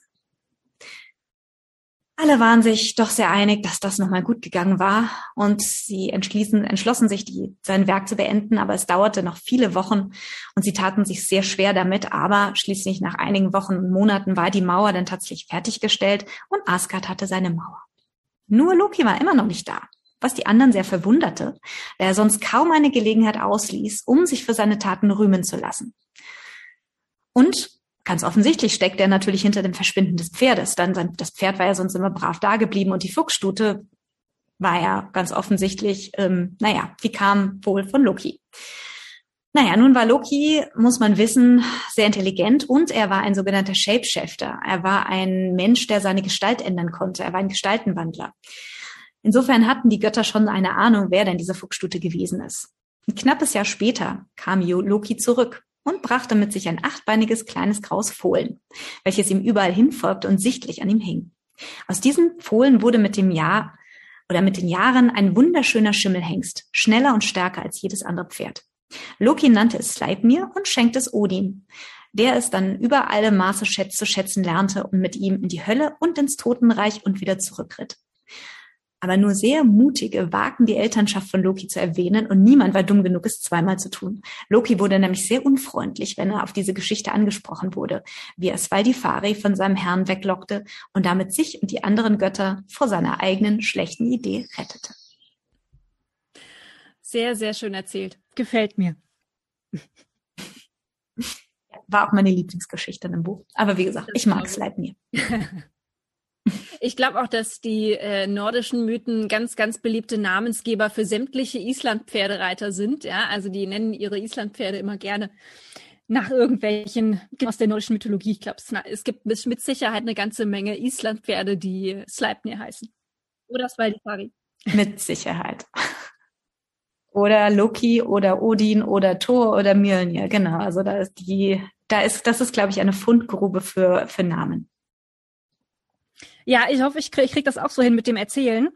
Alle waren sich doch sehr einig, dass das nochmal gut gegangen war und sie entschließen, entschlossen sich, die, sein Werk zu beenden, aber es dauerte noch viele Wochen und sie taten sich sehr schwer damit, aber schließlich nach einigen Wochen und Monaten war die Mauer dann tatsächlich fertiggestellt und Asgard hatte seine Mauer. Nur Loki war immer noch nicht da, was die anderen sehr verwunderte, da er sonst kaum eine Gelegenheit ausließ, um sich für seine Taten rühmen zu lassen. Und Ganz offensichtlich steckt er natürlich hinter dem Verschwinden des Pferdes. Dann sein, das Pferd war ja sonst immer brav dageblieben und die Fuchsstute war ja ganz offensichtlich, ähm, naja, die kam wohl von Loki. Naja, nun war Loki, muss man wissen, sehr intelligent und er war ein sogenannter Shapeshifter. Er war ein Mensch, der seine Gestalt ändern konnte. Er war ein Gestaltenwandler. Insofern hatten die Götter schon eine Ahnung, wer denn diese Fuchsstute gewesen ist. Ein knappes Jahr später kam Loki zurück und brachte mit sich ein achtbeiniges kleines graues Fohlen, welches ihm überall hinfolgte und sichtlich an ihm hing. Aus diesem Fohlen wurde mit dem Jahr oder mit den Jahren ein wunderschöner Schimmelhengst, schneller und stärker als jedes andere Pferd. Loki nannte es Sleipnir und schenkte es Odin, der es dann über alle Maße schätz zu schätzen lernte und mit ihm in die Hölle und ins Totenreich und wieder zurückritt. Aber nur sehr mutige wagten die Elternschaft von Loki zu erwähnen und niemand war dumm genug, es zweimal zu tun. Loki wurde nämlich sehr unfreundlich, wenn er auf diese Geschichte angesprochen wurde, wie er Svaldifari von seinem Herrn weglockte und damit sich und die anderen Götter vor seiner eigenen schlechten Idee rettete. Sehr, sehr schön erzählt. Gefällt mir. [laughs] War auch meine Lieblingsgeschichte in dem Buch. Aber wie gesagt, ich mag es leid mir. [laughs] Ich glaube auch, dass die äh, nordischen Mythen ganz, ganz beliebte Namensgeber für sämtliche Islandpferdereiter sind. Ja, also die nennen ihre Islandpferde immer gerne nach irgendwelchen aus der nordischen Mythologie. Ich glaube, es, gibt mit Sicherheit eine ganze Menge Islandpferde, die Sleipnir heißen. Oder Svaldifari. Mit Sicherheit. Oder Loki oder Odin oder Thor oder Mjölnir. Genau. Also da ist die, da ist, das ist, glaube ich, eine Fundgrube für, für Namen. Ja, ich hoffe, ich kriege krieg das auch so hin mit dem Erzählen.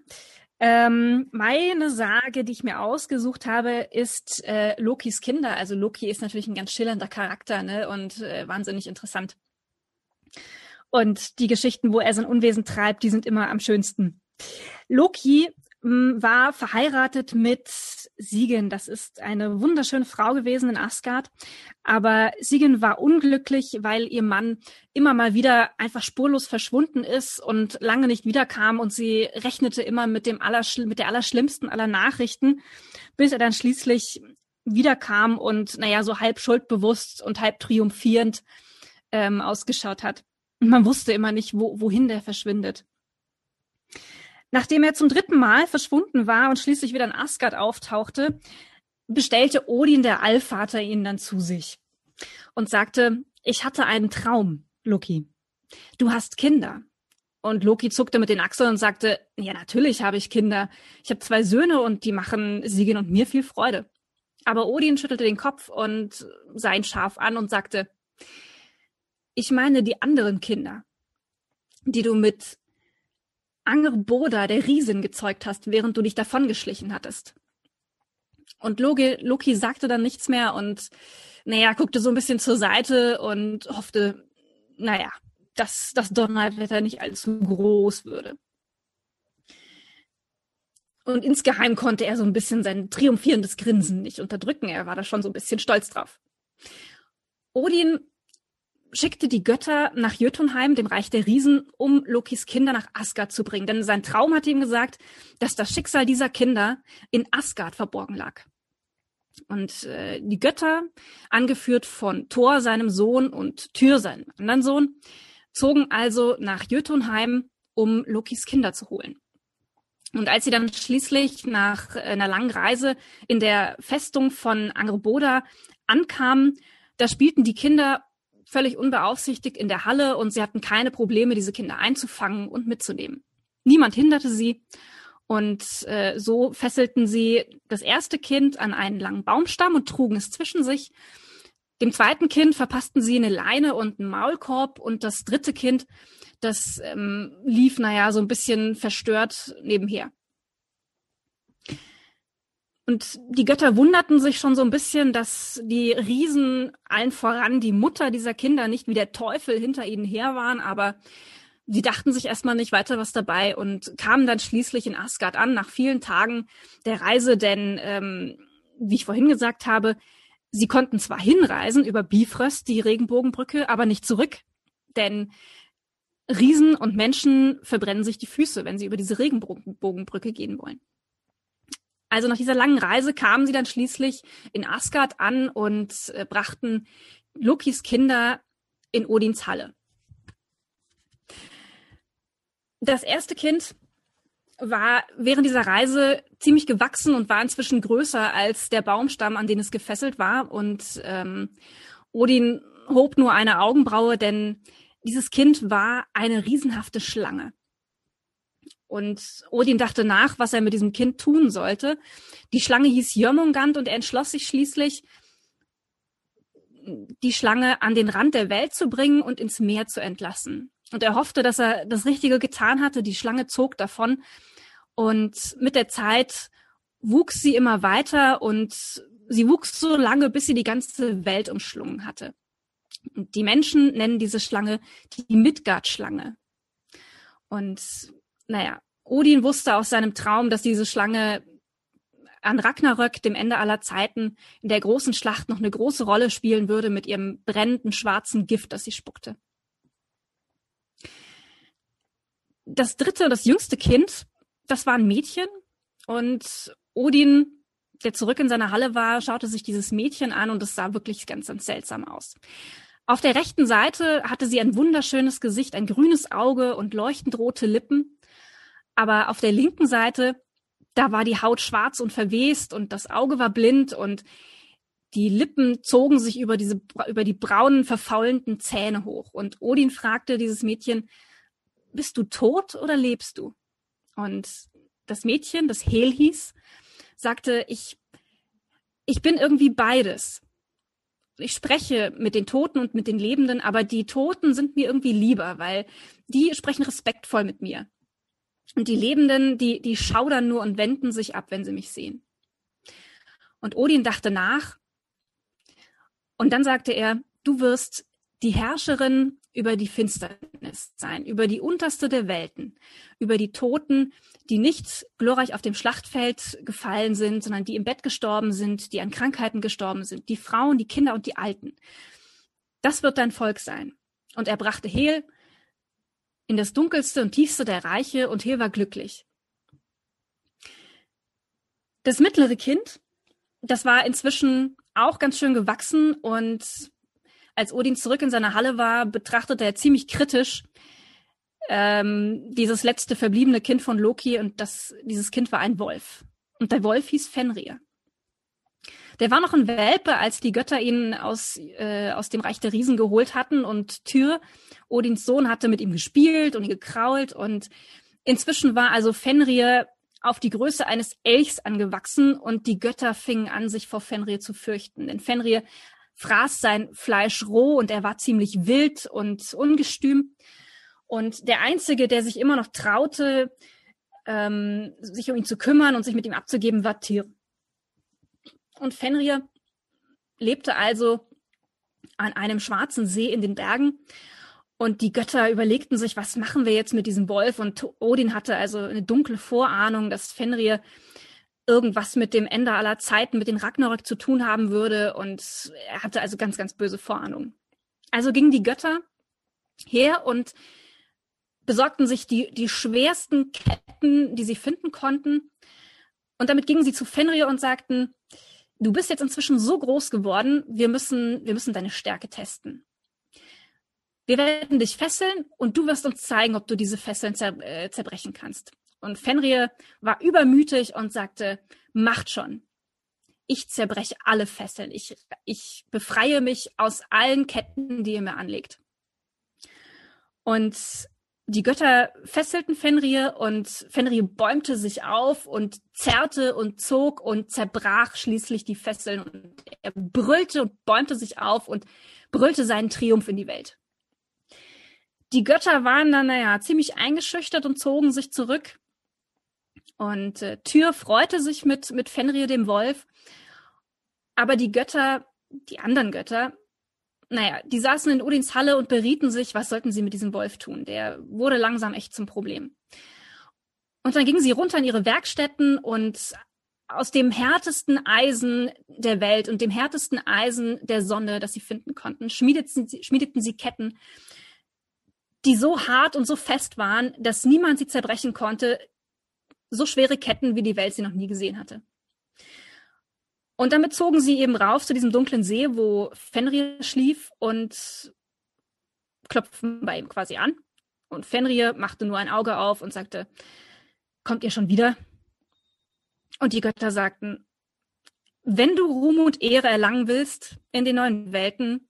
Ähm, meine Sage, die ich mir ausgesucht habe, ist äh, Lokis Kinder. Also Loki ist natürlich ein ganz schillernder Charakter ne? und äh, wahnsinnig interessant. Und die Geschichten, wo er sein Unwesen treibt, die sind immer am schönsten. Loki war verheiratet mit Siegen. Das ist eine wunderschöne Frau gewesen in Asgard. Aber Siegen war unglücklich, weil ihr Mann immer mal wieder einfach spurlos verschwunden ist und lange nicht wiederkam und sie rechnete immer mit dem allerschl mit der allerschlimmsten aller Nachrichten, bis er dann schließlich wiederkam und naja, so halb schuldbewusst und halb triumphierend ähm, ausgeschaut hat. Man wusste immer nicht, wo, wohin der verschwindet. Nachdem er zum dritten Mal verschwunden war und schließlich wieder in Asgard auftauchte, bestellte Odin, der Allvater, ihn dann zu sich und sagte, ich hatte einen Traum, Loki. Du hast Kinder. Und Loki zuckte mit den Achseln und sagte, ja, natürlich habe ich Kinder. Ich habe zwei Söhne und die machen Sigyn und mir viel Freude. Aber Odin schüttelte den Kopf und sah ihn scharf an und sagte, ich meine die anderen Kinder, die du mit Angerboda, der Riesin, gezeugt hast, während du dich davongeschlichen hattest. Und Loki, Loki sagte dann nichts mehr und, naja, guckte so ein bisschen zur Seite und hoffte, naja, dass das Donnerwetter nicht allzu groß würde. Und insgeheim konnte er so ein bisschen sein triumphierendes Grinsen nicht unterdrücken. Er war da schon so ein bisschen stolz drauf. Odin schickte die Götter nach Jötunheim, dem Reich der Riesen, um Lokis Kinder nach Asgard zu bringen. Denn sein Traum hatte ihm gesagt, dass das Schicksal dieser Kinder in Asgard verborgen lag. Und äh, die Götter, angeführt von Thor, seinem Sohn, und Tyr, seinem anderen Sohn, zogen also nach Jötunheim, um Lokis Kinder zu holen. Und als sie dann schließlich nach einer langen Reise in der Festung von Angerboda ankamen, da spielten die Kinder völlig unbeaufsichtigt in der Halle und sie hatten keine Probleme, diese Kinder einzufangen und mitzunehmen. Niemand hinderte sie. Und äh, so fesselten sie das erste Kind an einen langen Baumstamm und trugen es zwischen sich. Dem zweiten Kind verpassten sie eine Leine und einen Maulkorb und das dritte Kind, das ähm, lief, naja, so ein bisschen verstört nebenher. Und die Götter wunderten sich schon so ein bisschen, dass die Riesen, allen voran die Mutter dieser Kinder, nicht wie der Teufel hinter ihnen her waren, aber die dachten sich erstmal nicht weiter was dabei und kamen dann schließlich in Asgard an, nach vielen Tagen der Reise, denn, ähm, wie ich vorhin gesagt habe, sie konnten zwar hinreisen über Bifröst, die Regenbogenbrücke, aber nicht zurück, denn Riesen und Menschen verbrennen sich die Füße, wenn sie über diese Regenbogenbrücke gehen wollen. Also nach dieser langen Reise kamen sie dann schließlich in Asgard an und äh, brachten Lokis Kinder in Odins Halle. Das erste Kind war während dieser Reise ziemlich gewachsen und war inzwischen größer als der Baumstamm, an den es gefesselt war. Und ähm, Odin hob nur eine Augenbraue, denn dieses Kind war eine riesenhafte Schlange. Und Odin dachte nach, was er mit diesem Kind tun sollte. Die Schlange hieß Jörmungand und er entschloss sich schließlich, die Schlange an den Rand der Welt zu bringen und ins Meer zu entlassen. Und er hoffte, dass er das Richtige getan hatte. Die Schlange zog davon. Und mit der Zeit wuchs sie immer weiter und sie wuchs so lange, bis sie die ganze Welt umschlungen hatte. Und die Menschen nennen diese Schlange die Midgard-Schlange. Und naja, Odin wusste aus seinem Traum, dass diese Schlange an Ragnarök, dem Ende aller Zeiten, in der großen Schlacht noch eine große Rolle spielen würde mit ihrem brennenden schwarzen Gift, das sie spuckte. Das dritte, das jüngste Kind, das war ein Mädchen und Odin, der zurück in seiner Halle war, schaute sich dieses Mädchen an und es sah wirklich ganz, ganz seltsam aus. Auf der rechten Seite hatte sie ein wunderschönes Gesicht, ein grünes Auge und leuchtend rote Lippen. Aber auf der linken Seite, da war die Haut schwarz und verwest und das Auge war blind und die Lippen zogen sich über diese, über die braunen, verfaulenden Zähne hoch. Und Odin fragte dieses Mädchen, bist du tot oder lebst du? Und das Mädchen, das Hel hieß, sagte, ich, ich bin irgendwie beides ich spreche mit den Toten und mit den Lebenden, aber die Toten sind mir irgendwie lieber, weil die sprechen respektvoll mit mir. Und die Lebenden, die, die schaudern nur und wenden sich ab, wenn sie mich sehen. Und Odin dachte nach. Und dann sagte er, du wirst die Herrscherin über die Finsternis sein, über die unterste der Welten, über die Toten, die nicht glorreich auf dem Schlachtfeld gefallen sind, sondern die im Bett gestorben sind, die an Krankheiten gestorben sind, die Frauen, die Kinder und die Alten. Das wird dein Volk sein. Und er brachte Hel in das dunkelste und tiefste der Reiche und Hel war glücklich. Das mittlere Kind, das war inzwischen auch ganz schön gewachsen und als Odin zurück in seiner Halle war, betrachtete er ziemlich kritisch ähm, dieses letzte verbliebene Kind von Loki und das, dieses Kind war ein Wolf. Und der Wolf hieß Fenrir. Der war noch ein Welpe, als die Götter ihn aus, äh, aus dem Reich der Riesen geholt hatten und Tyr, Odins Sohn, hatte mit ihm gespielt und ihn gekrault und inzwischen war also Fenrir auf die Größe eines Elchs angewachsen und die Götter fingen an, sich vor Fenrir zu fürchten. Denn Fenrir fraß sein Fleisch roh und er war ziemlich wild und ungestüm. Und der Einzige, der sich immer noch traute, ähm, sich um ihn zu kümmern und sich mit ihm abzugeben, war Tyr. Und Fenrir lebte also an einem schwarzen See in den Bergen. Und die Götter überlegten sich, was machen wir jetzt mit diesem Wolf? Und Odin hatte also eine dunkle Vorahnung, dass Fenrir irgendwas mit dem Ende aller Zeiten, mit den Ragnarök zu tun haben würde. Und er hatte also ganz, ganz böse Vorahnungen. Also gingen die Götter her und besorgten sich die, die schwersten Ketten, die sie finden konnten. Und damit gingen sie zu Fenrir und sagten, du bist jetzt inzwischen so groß geworden, wir müssen, wir müssen deine Stärke testen. Wir werden dich fesseln und du wirst uns zeigen, ob du diese Fesseln zer äh, zerbrechen kannst. Und Fenrir war übermütig und sagte, macht schon. Ich zerbreche alle Fesseln. Ich, ich befreie mich aus allen Ketten, die ihr mir anlegt. Und die Götter fesselten Fenrir und Fenrir bäumte sich auf und zerrte und zog und zerbrach schließlich die Fesseln und er brüllte und bäumte sich auf und brüllte seinen Triumph in die Welt. Die Götter waren dann, naja, ziemlich eingeschüchtert und zogen sich zurück. Und äh, Tyr freute sich mit, mit Fenrir dem Wolf. Aber die Götter, die anderen Götter, naja, die saßen in Odins Halle und berieten sich, was sollten sie mit diesem Wolf tun. Der wurde langsam echt zum Problem. Und dann gingen sie runter in ihre Werkstätten und aus dem härtesten Eisen der Welt und dem härtesten Eisen der Sonne, das sie finden konnten, schmiedeten sie, schmiedeten sie Ketten, die so hart und so fest waren, dass niemand sie zerbrechen konnte, so schwere Ketten, wie die Welt sie noch nie gesehen hatte. Und damit zogen sie eben rauf zu diesem dunklen See, wo Fenrir schlief und klopften bei ihm quasi an. Und Fenrir machte nur ein Auge auf und sagte, kommt ihr schon wieder? Und die Götter sagten, wenn du Ruhm und Ehre erlangen willst in den neuen Welten,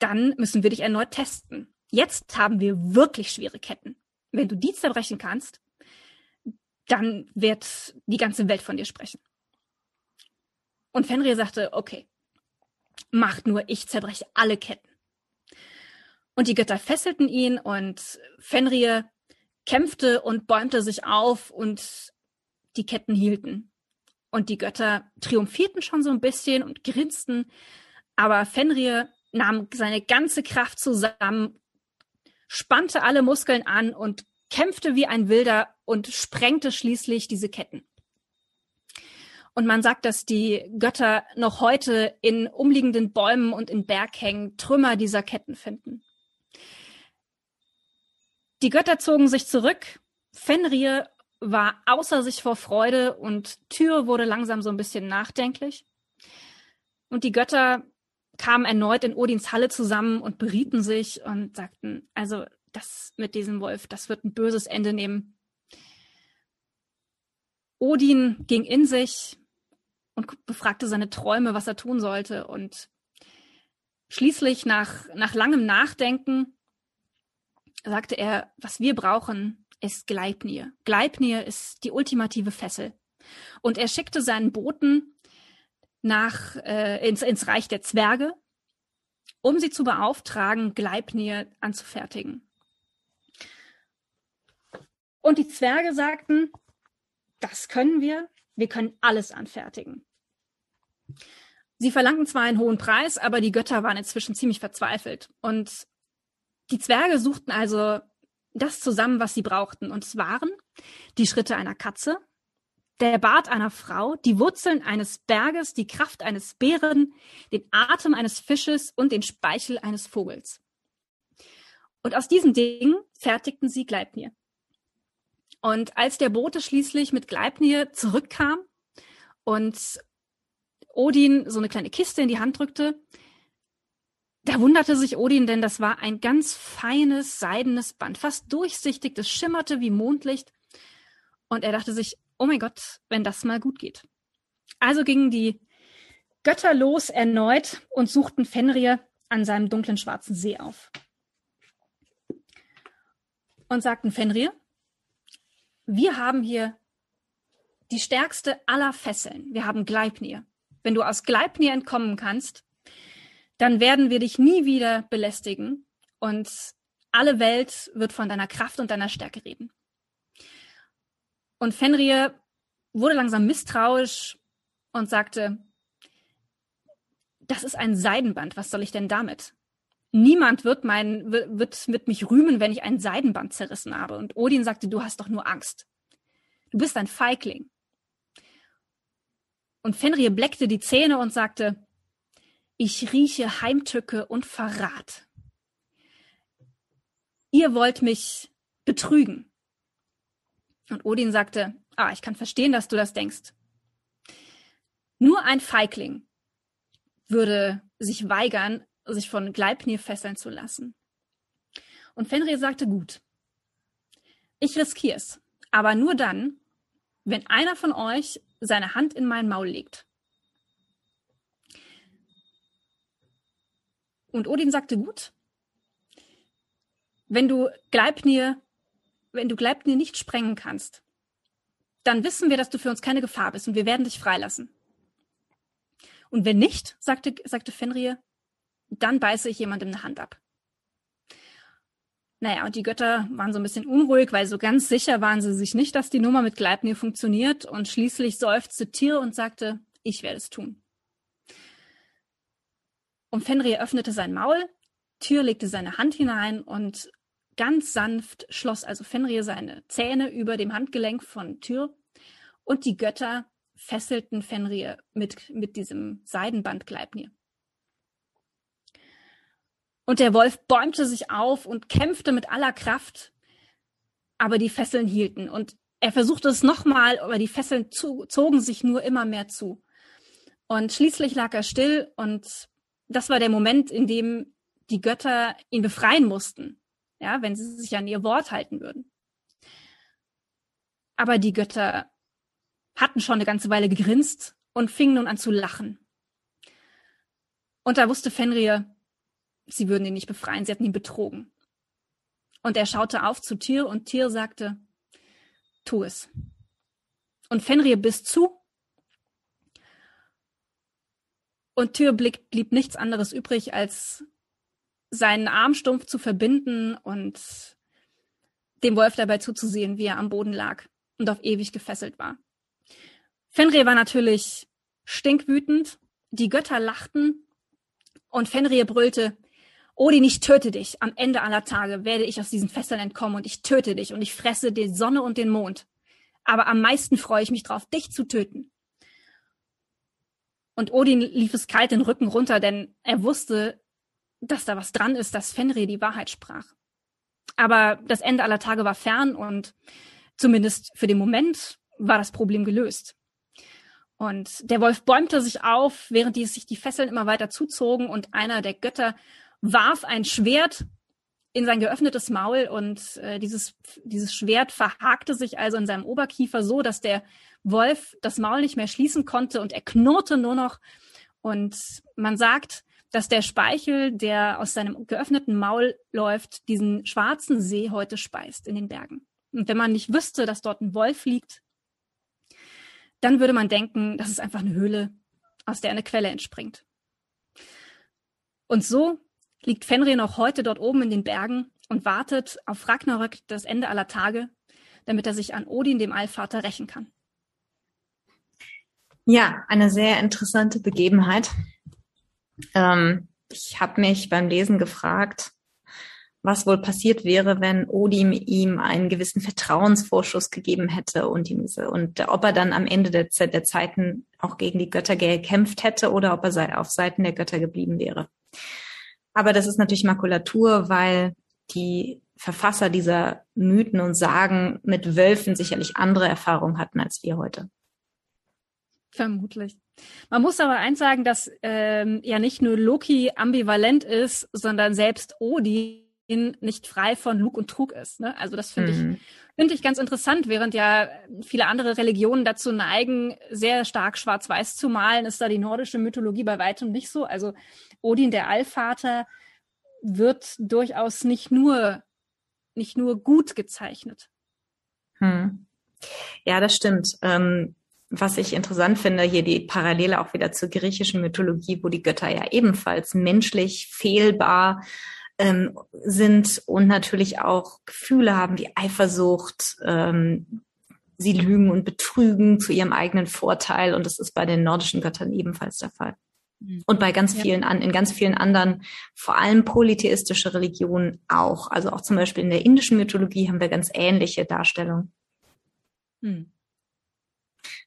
dann müssen wir dich erneut testen. Jetzt haben wir wirklich schwere Ketten. Wenn du die zerbrechen kannst, dann wird die ganze Welt von dir sprechen. Und Fenrir sagte, okay, macht nur, ich zerbreche alle Ketten. Und die Götter fesselten ihn und Fenrir kämpfte und bäumte sich auf und die Ketten hielten. Und die Götter triumphierten schon so ein bisschen und grinsten, aber Fenrir nahm seine ganze Kraft zusammen, spannte alle Muskeln an und kämpfte wie ein Wilder und sprengte schließlich diese Ketten. Und man sagt, dass die Götter noch heute in umliegenden Bäumen und in Berghängen Trümmer dieser Ketten finden. Die Götter zogen sich zurück. Fenrir war außer sich vor Freude und Tyr wurde langsam so ein bisschen nachdenklich. Und die Götter kamen erneut in Odins Halle zusammen und berieten sich und sagten, also das mit diesem Wolf, das wird ein böses Ende nehmen. Odin ging in sich und befragte seine Träume, was er tun sollte. Und schließlich nach, nach langem Nachdenken sagte er, was wir brauchen, ist Gleipnir. Gleipnir ist die ultimative Fessel. Und er schickte seinen Boten nach, äh, ins, ins Reich der Zwerge, um sie zu beauftragen, Gleipnir anzufertigen. Und die Zwerge sagten, das können wir, wir können alles anfertigen. Sie verlangten zwar einen hohen Preis, aber die Götter waren inzwischen ziemlich verzweifelt. Und die Zwerge suchten also das zusammen, was sie brauchten. Und es waren die Schritte einer Katze, der Bart einer Frau, die Wurzeln eines Berges, die Kraft eines Bären, den Atem eines Fisches und den Speichel eines Vogels. Und aus diesen Dingen fertigten sie Gleipnir. Und als der Bote schließlich mit Gleipnir zurückkam und Odin so eine kleine Kiste in die Hand drückte, da wunderte sich Odin, denn das war ein ganz feines, seidenes Band, fast durchsichtig, das schimmerte wie Mondlicht. Und er dachte sich, oh mein Gott, wenn das mal gut geht. Also gingen die Götter los erneut und suchten Fenrir an seinem dunklen schwarzen See auf. Und sagten Fenrir, wir haben hier die stärkste aller Fesseln. Wir haben Gleipnir. Wenn du aus Gleipnir entkommen kannst, dann werden wir dich nie wieder belästigen und alle Welt wird von deiner Kraft und deiner Stärke reden. Und Fenrir wurde langsam misstrauisch und sagte, das ist ein Seidenband, was soll ich denn damit? Niemand wird, mein, wird mit mich rühmen, wenn ich ein Seidenband zerrissen habe. Und Odin sagte, du hast doch nur Angst. Du bist ein Feigling. Und Fenrir bleckte die Zähne und sagte, ich rieche Heimtücke und Verrat. Ihr wollt mich betrügen. Und Odin sagte, ah, ich kann verstehen, dass du das denkst. Nur ein Feigling würde sich weigern, sich von Gleipnir fesseln zu lassen. Und Fenrir sagte, gut, ich riskier's, aber nur dann, wenn einer von euch seine Hand in mein Maul legt. Und Odin sagte, gut, wenn du Gleipnir, wenn du Gleipnir nicht sprengen kannst, dann wissen wir, dass du für uns keine Gefahr bist und wir werden dich freilassen. Und wenn nicht, sagte, sagte Fenrir, dann beiße ich jemandem eine Hand ab. Naja, und die Götter waren so ein bisschen unruhig, weil so ganz sicher waren sie sich nicht, dass die Nummer mit Gleipnir funktioniert. Und schließlich seufzte Tyr und sagte, ich werde es tun. Und Fenrir öffnete sein Maul, Tyr legte seine Hand hinein und ganz sanft schloss also Fenrir seine Zähne über dem Handgelenk von Tyr und die Götter fesselten Fenrir mit, mit diesem Seidenband Gleipnir. Und der Wolf bäumte sich auf und kämpfte mit aller Kraft, aber die Fesseln hielten. Und er versuchte es nochmal, aber die Fesseln zu, zogen sich nur immer mehr zu. Und schließlich lag er still und das war der Moment, in dem die Götter ihn befreien mussten, ja, wenn sie sich an ihr Wort halten würden. Aber die Götter hatten schon eine ganze Weile gegrinst und fingen nun an zu lachen. Und da wusste Fenrir, sie würden ihn nicht befreien, sie hatten ihn betrogen. Und er schaute auf zu Tyr und Tyr sagte, tu es. Und Fenrir biss zu. Und Tyr blieb, blieb nichts anderes übrig, als seinen Armstumpf zu verbinden und dem Wolf dabei zuzusehen, wie er am Boden lag und auf ewig gefesselt war. Fenrir war natürlich stinkwütend, die Götter lachten und Fenrir brüllte, Odin, ich töte dich. Am Ende aller Tage werde ich aus diesen Fesseln entkommen und ich töte dich und ich fresse die Sonne und den Mond. Aber am meisten freue ich mich drauf, dich zu töten. Und Odin lief es kalt den Rücken runter, denn er wusste, dass da was dran ist, dass Fenrir die Wahrheit sprach. Aber das Ende aller Tage war fern und zumindest für den Moment war das Problem gelöst. Und der Wolf bäumte sich auf, während die, sich die Fesseln immer weiter zuzogen und einer der Götter warf ein Schwert in sein geöffnetes Maul und äh, dieses, dieses Schwert verhakte sich also in seinem Oberkiefer so, dass der Wolf das Maul nicht mehr schließen konnte und er knurrte nur noch. Und man sagt, dass der Speichel, der aus seinem geöffneten Maul läuft, diesen schwarzen See heute speist in den Bergen. Und wenn man nicht wüsste, dass dort ein Wolf liegt, dann würde man denken, das ist einfach eine Höhle, aus der eine Quelle entspringt. Und so liegt Fenrir noch heute dort oben in den Bergen und wartet auf Ragnarök, das Ende aller Tage, damit er sich an Odin, dem Allvater, rächen kann. Ja, eine sehr interessante Begebenheit. Ähm, ich habe mich beim Lesen gefragt, was wohl passiert wäre, wenn Odin ihm einen gewissen Vertrauensvorschuss gegeben hätte und ihm und ob er dann am Ende der, der Zeiten auch gegen die Götter gekämpft hätte oder ob er auf Seiten der Götter geblieben wäre. Aber das ist natürlich Makulatur, weil die Verfasser dieser Mythen und Sagen mit Wölfen sicherlich andere Erfahrungen hatten als wir heute. Vermutlich. Man muss aber eins sagen, dass ähm, ja nicht nur Loki ambivalent ist, sondern selbst Odin nicht frei von Lug und Trug ist. Ne? Also das finde mhm. ich finde ich ganz interessant, während ja viele andere Religionen dazu neigen, sehr stark schwarz-weiß zu malen, ist da die nordische Mythologie bei weitem nicht so. Also Odin, der Allvater, wird durchaus nicht nur, nicht nur gut gezeichnet. Hm. Ja, das stimmt. Ähm, was ich interessant finde, hier die Parallele auch wieder zur griechischen Mythologie, wo die Götter ja ebenfalls menschlich fehlbar ähm, sind und natürlich auch Gefühle haben wie Eifersucht. Ähm, sie lügen und betrügen zu ihrem eigenen Vorteil und das ist bei den nordischen Göttern ebenfalls der Fall. Mhm. Und bei ganz vielen an, in ganz vielen anderen, vor allem polytheistische Religionen auch. Also auch zum Beispiel in der indischen Mythologie haben wir ganz ähnliche Darstellungen. Hm.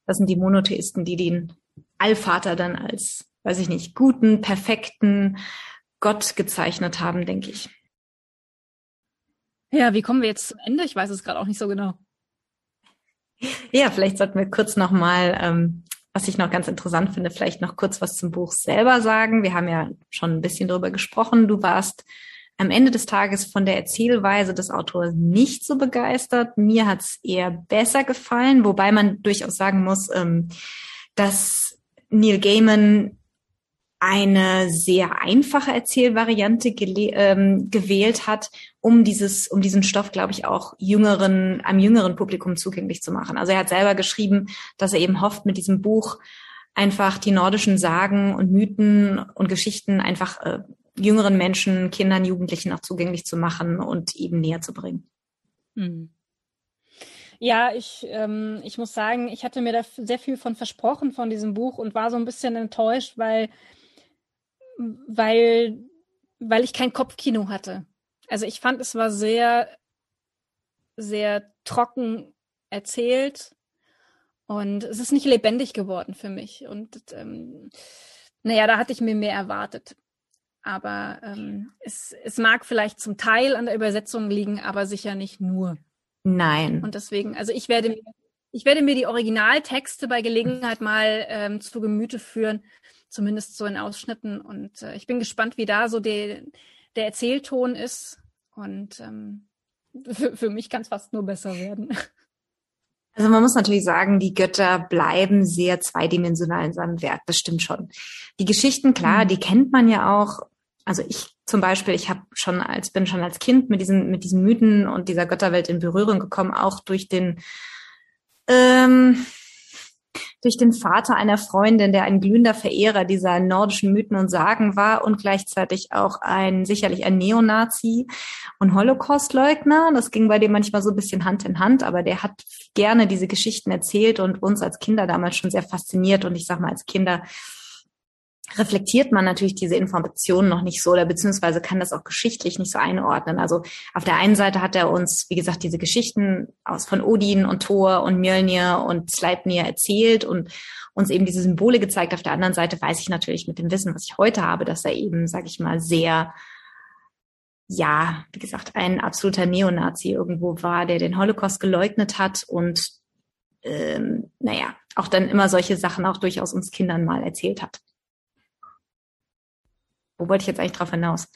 Das sind die Monotheisten, die den Allvater dann als, weiß ich nicht, guten, perfekten Gott gezeichnet haben, denke ich. Ja, wie kommen wir jetzt zum Ende? Ich weiß es gerade auch nicht so genau. Ja, vielleicht sollten wir kurz nochmal ähm, was ich noch ganz interessant finde, vielleicht noch kurz was zum Buch selber sagen. Wir haben ja schon ein bisschen darüber gesprochen. Du warst am Ende des Tages von der Erzählweise des Autors nicht so begeistert. Mir hat es eher besser gefallen, wobei man durchaus sagen muss, ähm, dass Neil Gaiman eine sehr einfache Erzählvariante ähm, gewählt hat, um dieses, um diesen Stoff, glaube ich, auch jüngeren, einem jüngeren Publikum zugänglich zu machen. Also er hat selber geschrieben, dass er eben hofft, mit diesem Buch einfach die nordischen Sagen und Mythen und Geschichten einfach äh, jüngeren Menschen, Kindern, Jugendlichen auch zugänglich zu machen und eben näher zu bringen. Hm. Ja, ich, ähm, ich muss sagen, ich hatte mir da sehr viel von versprochen von diesem Buch und war so ein bisschen enttäuscht, weil weil, weil ich kein Kopfkino hatte. Also ich fand, es war sehr, sehr trocken erzählt und es ist nicht lebendig geworden für mich. Und ähm, naja, da hatte ich mir mehr erwartet. Aber ähm, es, es mag vielleicht zum Teil an der Übersetzung liegen, aber sicher nicht nur. Nein. Und deswegen, also ich werde mir, ich werde mir die Originaltexte bei Gelegenheit mal ähm, zu Gemüte führen, zumindest so in Ausschnitten. Und äh, ich bin gespannt, wie da so der, der Erzählton ist. Und ähm, für, für mich kann es fast nur besser werden. [laughs] Also man muss natürlich sagen, die Götter bleiben sehr zweidimensional in seinem Werk. Das stimmt schon. Die Geschichten, klar, mhm. die kennt man ja auch also ich zum Beispiel, ich habe schon als bin schon als Kind mit diesen mit diesen Mythen und dieser Götterwelt in Berührung gekommen, auch durch den ähm, durch den Vater einer Freundin, der ein glühender Verehrer dieser nordischen Mythen und Sagen war und gleichzeitig auch ein sicherlich ein Neonazi und Holocaustleugner. Das ging bei dem manchmal so ein bisschen Hand in Hand, aber der hat gerne diese Geschichten erzählt und uns als Kinder damals schon sehr fasziniert und ich sag mal als Kinder reflektiert man natürlich diese Informationen noch nicht so oder beziehungsweise kann das auch geschichtlich nicht so einordnen. Also auf der einen Seite hat er uns, wie gesagt, diese Geschichten aus von Odin und Thor und Mjölnir und Sleipnir erzählt und uns eben diese Symbole gezeigt. Auf der anderen Seite weiß ich natürlich mit dem Wissen, was ich heute habe, dass er eben, sag ich mal, sehr ja, wie gesagt, ein absoluter Neonazi irgendwo war, der den Holocaust geleugnet hat und ähm, naja, auch dann immer solche Sachen auch durchaus uns Kindern mal erzählt hat. Wo wollte ich jetzt eigentlich drauf hinaus?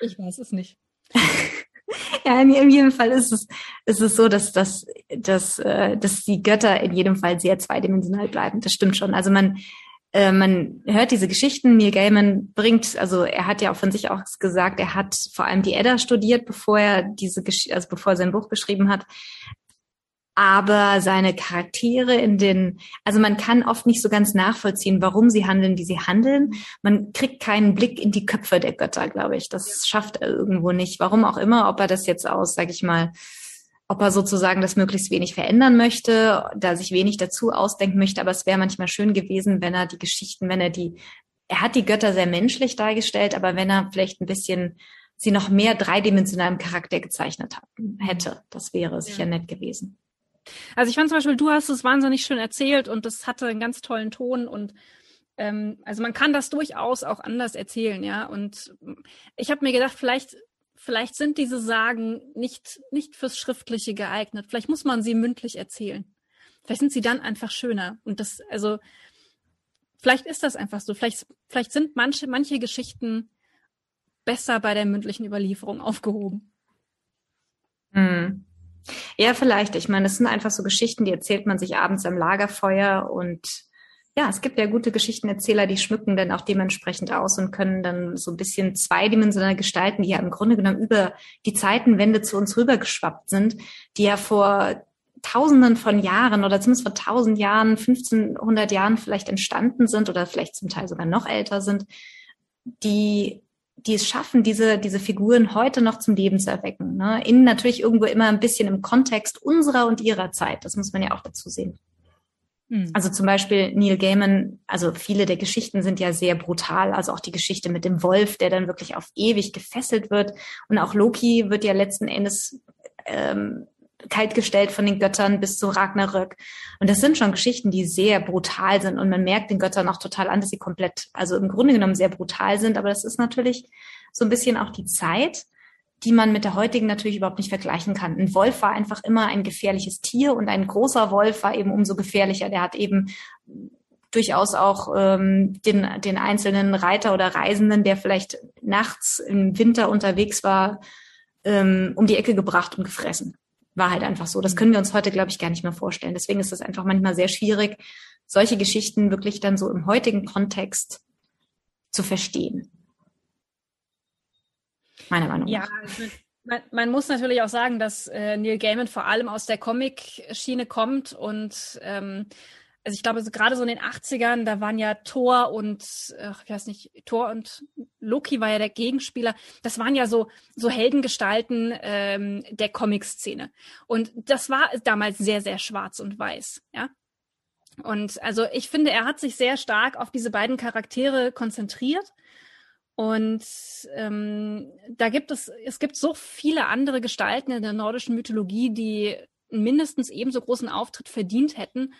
Ich weiß es nicht. [laughs] ja, in jedem Fall ist es, ist es so, dass, dass, dass, äh, dass die Götter in jedem Fall sehr zweidimensional bleiben. Das stimmt schon. Also man, äh, man hört diese Geschichten. Neil Gaiman bringt, also er hat ja auch von sich auch gesagt, er hat vor allem die Edda studiert, bevor er diese, also bevor er sein Buch geschrieben hat aber seine Charaktere in den, also man kann oft nicht so ganz nachvollziehen, warum sie handeln, wie sie handeln. Man kriegt keinen Blick in die Köpfe der Götter, glaube ich. Das schafft er irgendwo nicht. Warum auch immer, ob er das jetzt aus, sag ich mal, ob er sozusagen das möglichst wenig verändern möchte, da sich wenig dazu ausdenken möchte. Aber es wäre manchmal schön gewesen, wenn er die Geschichten, wenn er die, er hat die Götter sehr menschlich dargestellt, aber wenn er vielleicht ein bisschen sie noch mehr dreidimensionalem Charakter gezeichnet hat, hätte, das wäre sicher ja. nett gewesen. Also ich fand zum Beispiel, du hast es wahnsinnig schön erzählt und das hatte einen ganz tollen Ton und ähm, also man kann das durchaus auch anders erzählen, ja. Und ich habe mir gedacht, vielleicht, vielleicht sind diese Sagen nicht, nicht fürs Schriftliche geeignet. Vielleicht muss man sie mündlich erzählen. Vielleicht sind sie dann einfach schöner. Und das, also, vielleicht ist das einfach so. Vielleicht, vielleicht sind manche, manche Geschichten besser bei der mündlichen Überlieferung aufgehoben. Hm. Ja, vielleicht. Ich meine, es sind einfach so Geschichten, die erzählt man sich abends am Lagerfeuer und ja, es gibt ja gute Geschichtenerzähler, die schmücken dann auch dementsprechend aus und können dann so ein bisschen zweidimensional gestalten, die ja im Grunde genommen über die Zeitenwende zu uns rübergeschwappt sind, die ja vor Tausenden von Jahren oder zumindest vor tausend Jahren, 1500 Jahren vielleicht entstanden sind oder vielleicht zum Teil sogar noch älter sind, die die es schaffen, diese, diese Figuren heute noch zum Leben zu erwecken. Ne? In natürlich irgendwo immer ein bisschen im Kontext unserer und ihrer Zeit. Das muss man ja auch dazu sehen. Hm. Also zum Beispiel Neil Gaiman, also viele der Geschichten sind ja sehr brutal. Also auch die Geschichte mit dem Wolf, der dann wirklich auf ewig gefesselt wird. Und auch Loki wird ja letzten Endes ähm, kaltgestellt von den Göttern bis zu Ragnarök. Und das sind schon Geschichten, die sehr brutal sind. Und man merkt den Göttern auch total an, dass sie komplett, also im Grunde genommen sehr brutal sind. Aber das ist natürlich so ein bisschen auch die Zeit, die man mit der heutigen natürlich überhaupt nicht vergleichen kann. Ein Wolf war einfach immer ein gefährliches Tier und ein großer Wolf war eben umso gefährlicher. Der hat eben durchaus auch ähm, den, den einzelnen Reiter oder Reisenden, der vielleicht nachts im Winter unterwegs war, ähm, um die Ecke gebracht und gefressen war halt einfach so. Das können wir uns heute, glaube ich, gar nicht mehr vorstellen. Deswegen ist es einfach manchmal sehr schwierig, solche Geschichten wirklich dann so im heutigen Kontext zu verstehen. Meiner Meinung nach. Ja, man, man, muss natürlich auch sagen, dass äh, Neil Gaiman vor allem aus der Comic-Schiene kommt und ähm, also ich glaube, so, gerade so in den 80ern, da waren ja Thor und, ach, ich weiß nicht, Thor und Loki war ja der Gegenspieler. Das waren ja so, so Heldengestalten ähm, der Comic-Szene. Und das war damals sehr, sehr schwarz und weiß, ja. Und also ich finde, er hat sich sehr stark auf diese beiden Charaktere konzentriert Und ähm, da gibt es, es gibt so viele andere Gestalten in der nordischen Mythologie, die mindestens ebenso großen Auftritt verdient hätten.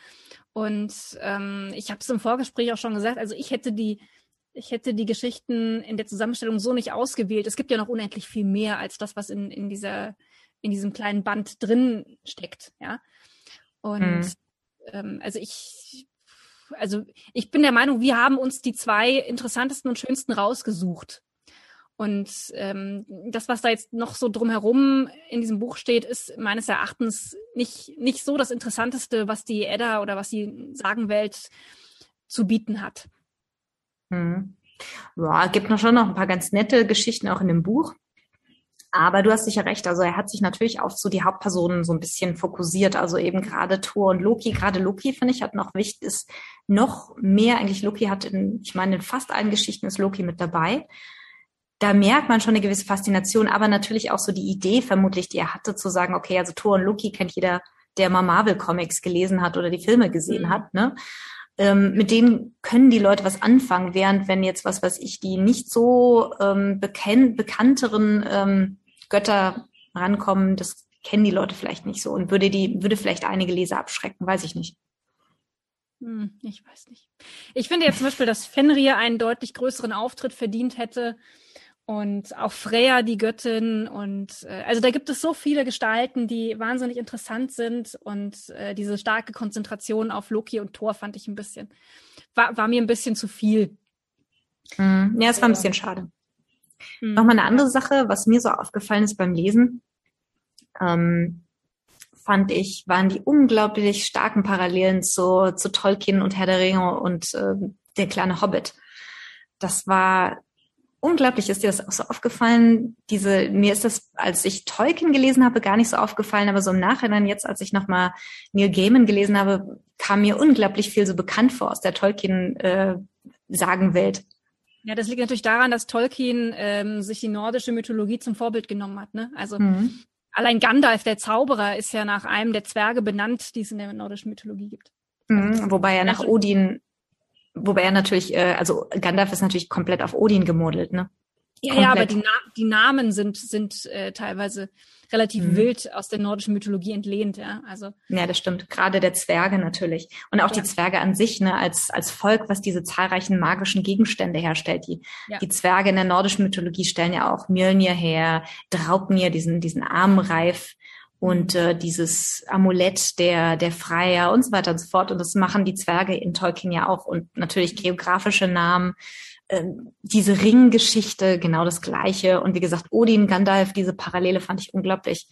Und ähm, ich habe es im Vorgespräch auch schon gesagt, also ich hätte die, ich hätte die Geschichten in der Zusammenstellung so nicht ausgewählt. Es gibt ja noch unendlich viel mehr als das, was in, in dieser, in diesem kleinen Band drin steckt, ja. Und mhm. ähm, also ich, also ich bin der Meinung, wir haben uns die zwei interessantesten und schönsten rausgesucht. Und ähm, das, was da jetzt noch so drumherum in diesem Buch steht, ist meines Erachtens nicht, nicht so das Interessanteste, was die Edda oder was die Sagenwelt zu bieten hat. Hm. Ja, gibt noch schon noch ein paar ganz nette Geschichten auch in dem Buch. Aber du hast sicher recht. Also er hat sich natürlich auf so die Hauptpersonen so ein bisschen fokussiert. Also eben gerade Thor und Loki. Gerade Loki, finde ich, hat noch wichtig, ist noch mehr eigentlich Loki hat in, ich meine, in fast allen Geschichten ist Loki mit dabei da merkt man schon eine gewisse Faszination, aber natürlich auch so die Idee vermutlich, die er hatte, zu sagen, okay, also Thor und Loki kennt jeder, der mal Marvel Comics gelesen hat oder die Filme gesehen mhm. hat, ne? Ähm, mit denen können die Leute was anfangen, während wenn jetzt was weiß ich, die nicht so ähm, bekannt, bekannteren ähm, Götter rankommen, das kennen die Leute vielleicht nicht so und würde die, würde vielleicht einige Leser abschrecken, weiß ich nicht. Hm, ich weiß nicht. Ich finde jetzt zum Beispiel, dass Fenrir einen deutlich größeren Auftritt verdient hätte und auch Freya, die Göttin. Und äh, also da gibt es so viele Gestalten, die wahnsinnig interessant sind. Und äh, diese starke Konzentration auf Loki und Thor fand ich ein bisschen, war, war mir ein bisschen zu viel. Mhm. Ja, es war ein bisschen schade. Mhm. Nochmal eine andere Sache, was mir so aufgefallen ist beim Lesen, ähm, fand ich, waren die unglaublich starken Parallelen zu, zu Tolkien und Herr der Ringe und äh, der kleine Hobbit. Das war unglaublich. Ist dir das auch so aufgefallen? Diese, mir ist das, als ich Tolkien gelesen habe, gar nicht so aufgefallen, aber so im Nachhinein jetzt, als ich nochmal Neil Gaiman gelesen habe, kam mir unglaublich viel so bekannt vor aus der Tolkien-Sagenwelt. Äh, ja, das liegt natürlich daran, dass Tolkien ähm, sich die nordische Mythologie zum Vorbild genommen hat. Ne? Also mhm. allein Gandalf, der Zauberer, ist ja nach einem der Zwerge benannt, die es in der nordischen Mythologie gibt. Mhm, wobei er nach Odin Wobei er natürlich, äh, also Gandalf ist natürlich komplett auf Odin gemodelt, ne? Ja, komplett. ja, aber die, Na die Namen sind, sind äh, teilweise relativ mhm. wild aus der nordischen Mythologie entlehnt, ja. Also. Ja, das stimmt. Gerade der Zwerge natürlich. Und auch ja. die Zwerge an sich, ne, als, als Volk, was diese zahlreichen magischen Gegenstände herstellt. Die, ja. die Zwerge in der nordischen Mythologie stellen ja auch Mjölnir her, Draupnir, diesen, diesen Armreif, und äh, dieses Amulett der, der Freier und so weiter und so fort. Und das machen die Zwerge in Tolkien ja auch. Und natürlich geografische Namen, äh, diese Ringgeschichte, genau das Gleiche. Und wie gesagt, Odin, Gandalf, diese Parallele fand ich unglaublich.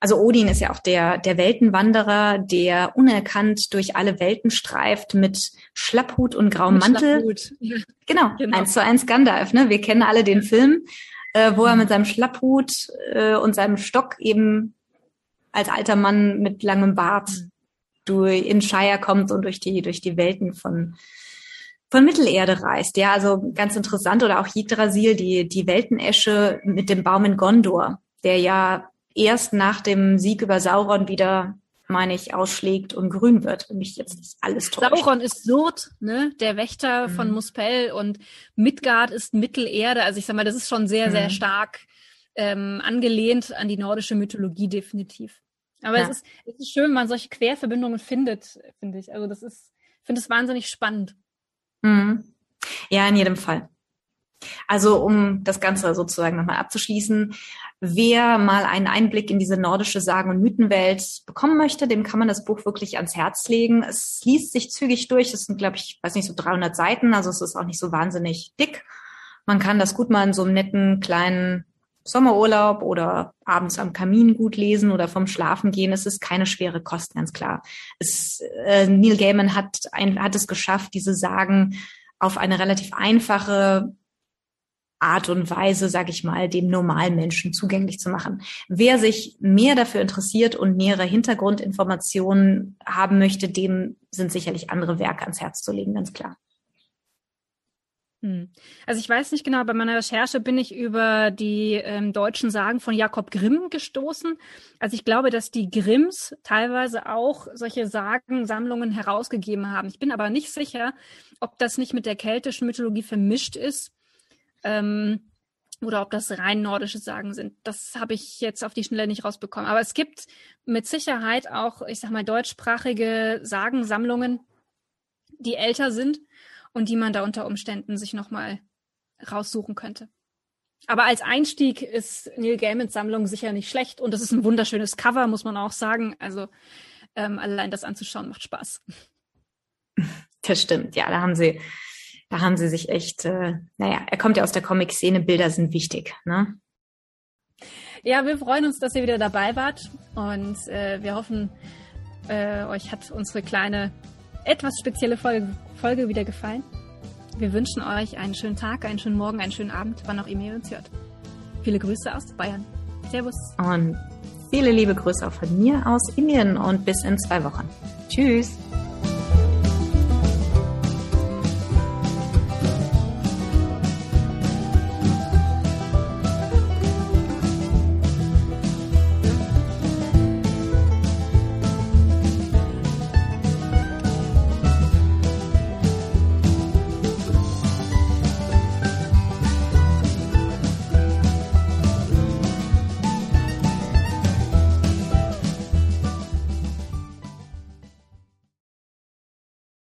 Also Odin ist ja auch der, der Weltenwanderer, der unerkannt durch alle Welten streift mit Schlapphut und grauem mit Mantel. Ja. Genau, [laughs] genau, eins zu eins Gandalf. Ne? Wir kennen alle den Film, äh, wo er mit seinem Schlapphut äh, und seinem Stock eben als alter Mann mit langem Bart mhm. durch in Shire kommt und durch die durch die Welten von von Mittelerde reist. Ja, also ganz interessant oder auch Yggdrasil, die die Weltenesche mit dem Baum in Gondor, der ja erst nach dem Sieg über Sauron wieder meine ich, ausschlägt und grün wird, wenn mich jetzt alles täuscht. Sauron ist Surd, ne, der Wächter mhm. von Muspel und Midgard ist Mittelerde. Also ich sag mal, das ist schon sehr, mhm. sehr stark ähm, angelehnt an die nordische Mythologie definitiv. Aber ja. es, ist, es ist schön, wenn man solche Querverbindungen findet, finde ich. Also das ist, ich finde es wahnsinnig spannend. Mhm. Ja, in jedem Fall. Also um das Ganze sozusagen nochmal abzuschließen, wer mal einen Einblick in diese nordische Sagen- und Mythenwelt bekommen möchte, dem kann man das Buch wirklich ans Herz legen. Es liest sich zügig durch. Es sind, glaube ich, weiß nicht, so 300 Seiten. Also es ist auch nicht so wahnsinnig dick. Man kann das gut mal in so einem netten kleinen Sommerurlaub oder abends am Kamin gut lesen oder vom Schlafen gehen. Es ist keine schwere Kost, ganz klar. Es, äh, Neil Gaiman hat, ein, hat es geschafft, diese Sagen auf eine relativ einfache Art und Weise, sag ich mal, dem normalen Menschen zugänglich zu machen. Wer sich mehr dafür interessiert und nähere Hintergrundinformationen haben möchte, dem sind sicherlich andere Werke ans Herz zu legen, ganz klar. Hm. Also ich weiß nicht genau, bei meiner Recherche bin ich über die ähm, deutschen Sagen von Jakob Grimm gestoßen. Also ich glaube, dass die Grimms teilweise auch solche Sagensammlungen herausgegeben haben. Ich bin aber nicht sicher, ob das nicht mit der keltischen Mythologie vermischt ist. Ähm, oder ob das rein nordische Sagen sind. Das habe ich jetzt auf die Schnelle nicht rausbekommen. Aber es gibt mit Sicherheit auch, ich sag mal, deutschsprachige Sagensammlungen, die älter sind und die man da unter Umständen sich nochmal raussuchen könnte. Aber als Einstieg ist Neil Gaimans Sammlung sicher nicht schlecht und es ist ein wunderschönes Cover, muss man auch sagen. Also ähm, allein das anzuschauen macht Spaß. [laughs] Das stimmt, ja, da haben sie da haben sie sich echt, äh, naja, er kommt ja aus der Comic-Szene, Bilder sind wichtig, ne? Ja, wir freuen uns, dass ihr wieder dabei wart und äh, wir hoffen, äh, euch hat unsere kleine, etwas spezielle Folge, Folge wieder gefallen. Wir wünschen euch einen schönen Tag, einen schönen Morgen, einen schönen Abend, wann auch immer ihr uns hört. Viele Grüße aus Bayern. Servus. Und viele liebe Grüße auch von mir aus Indien und bis in zwei Wochen. Tschüss.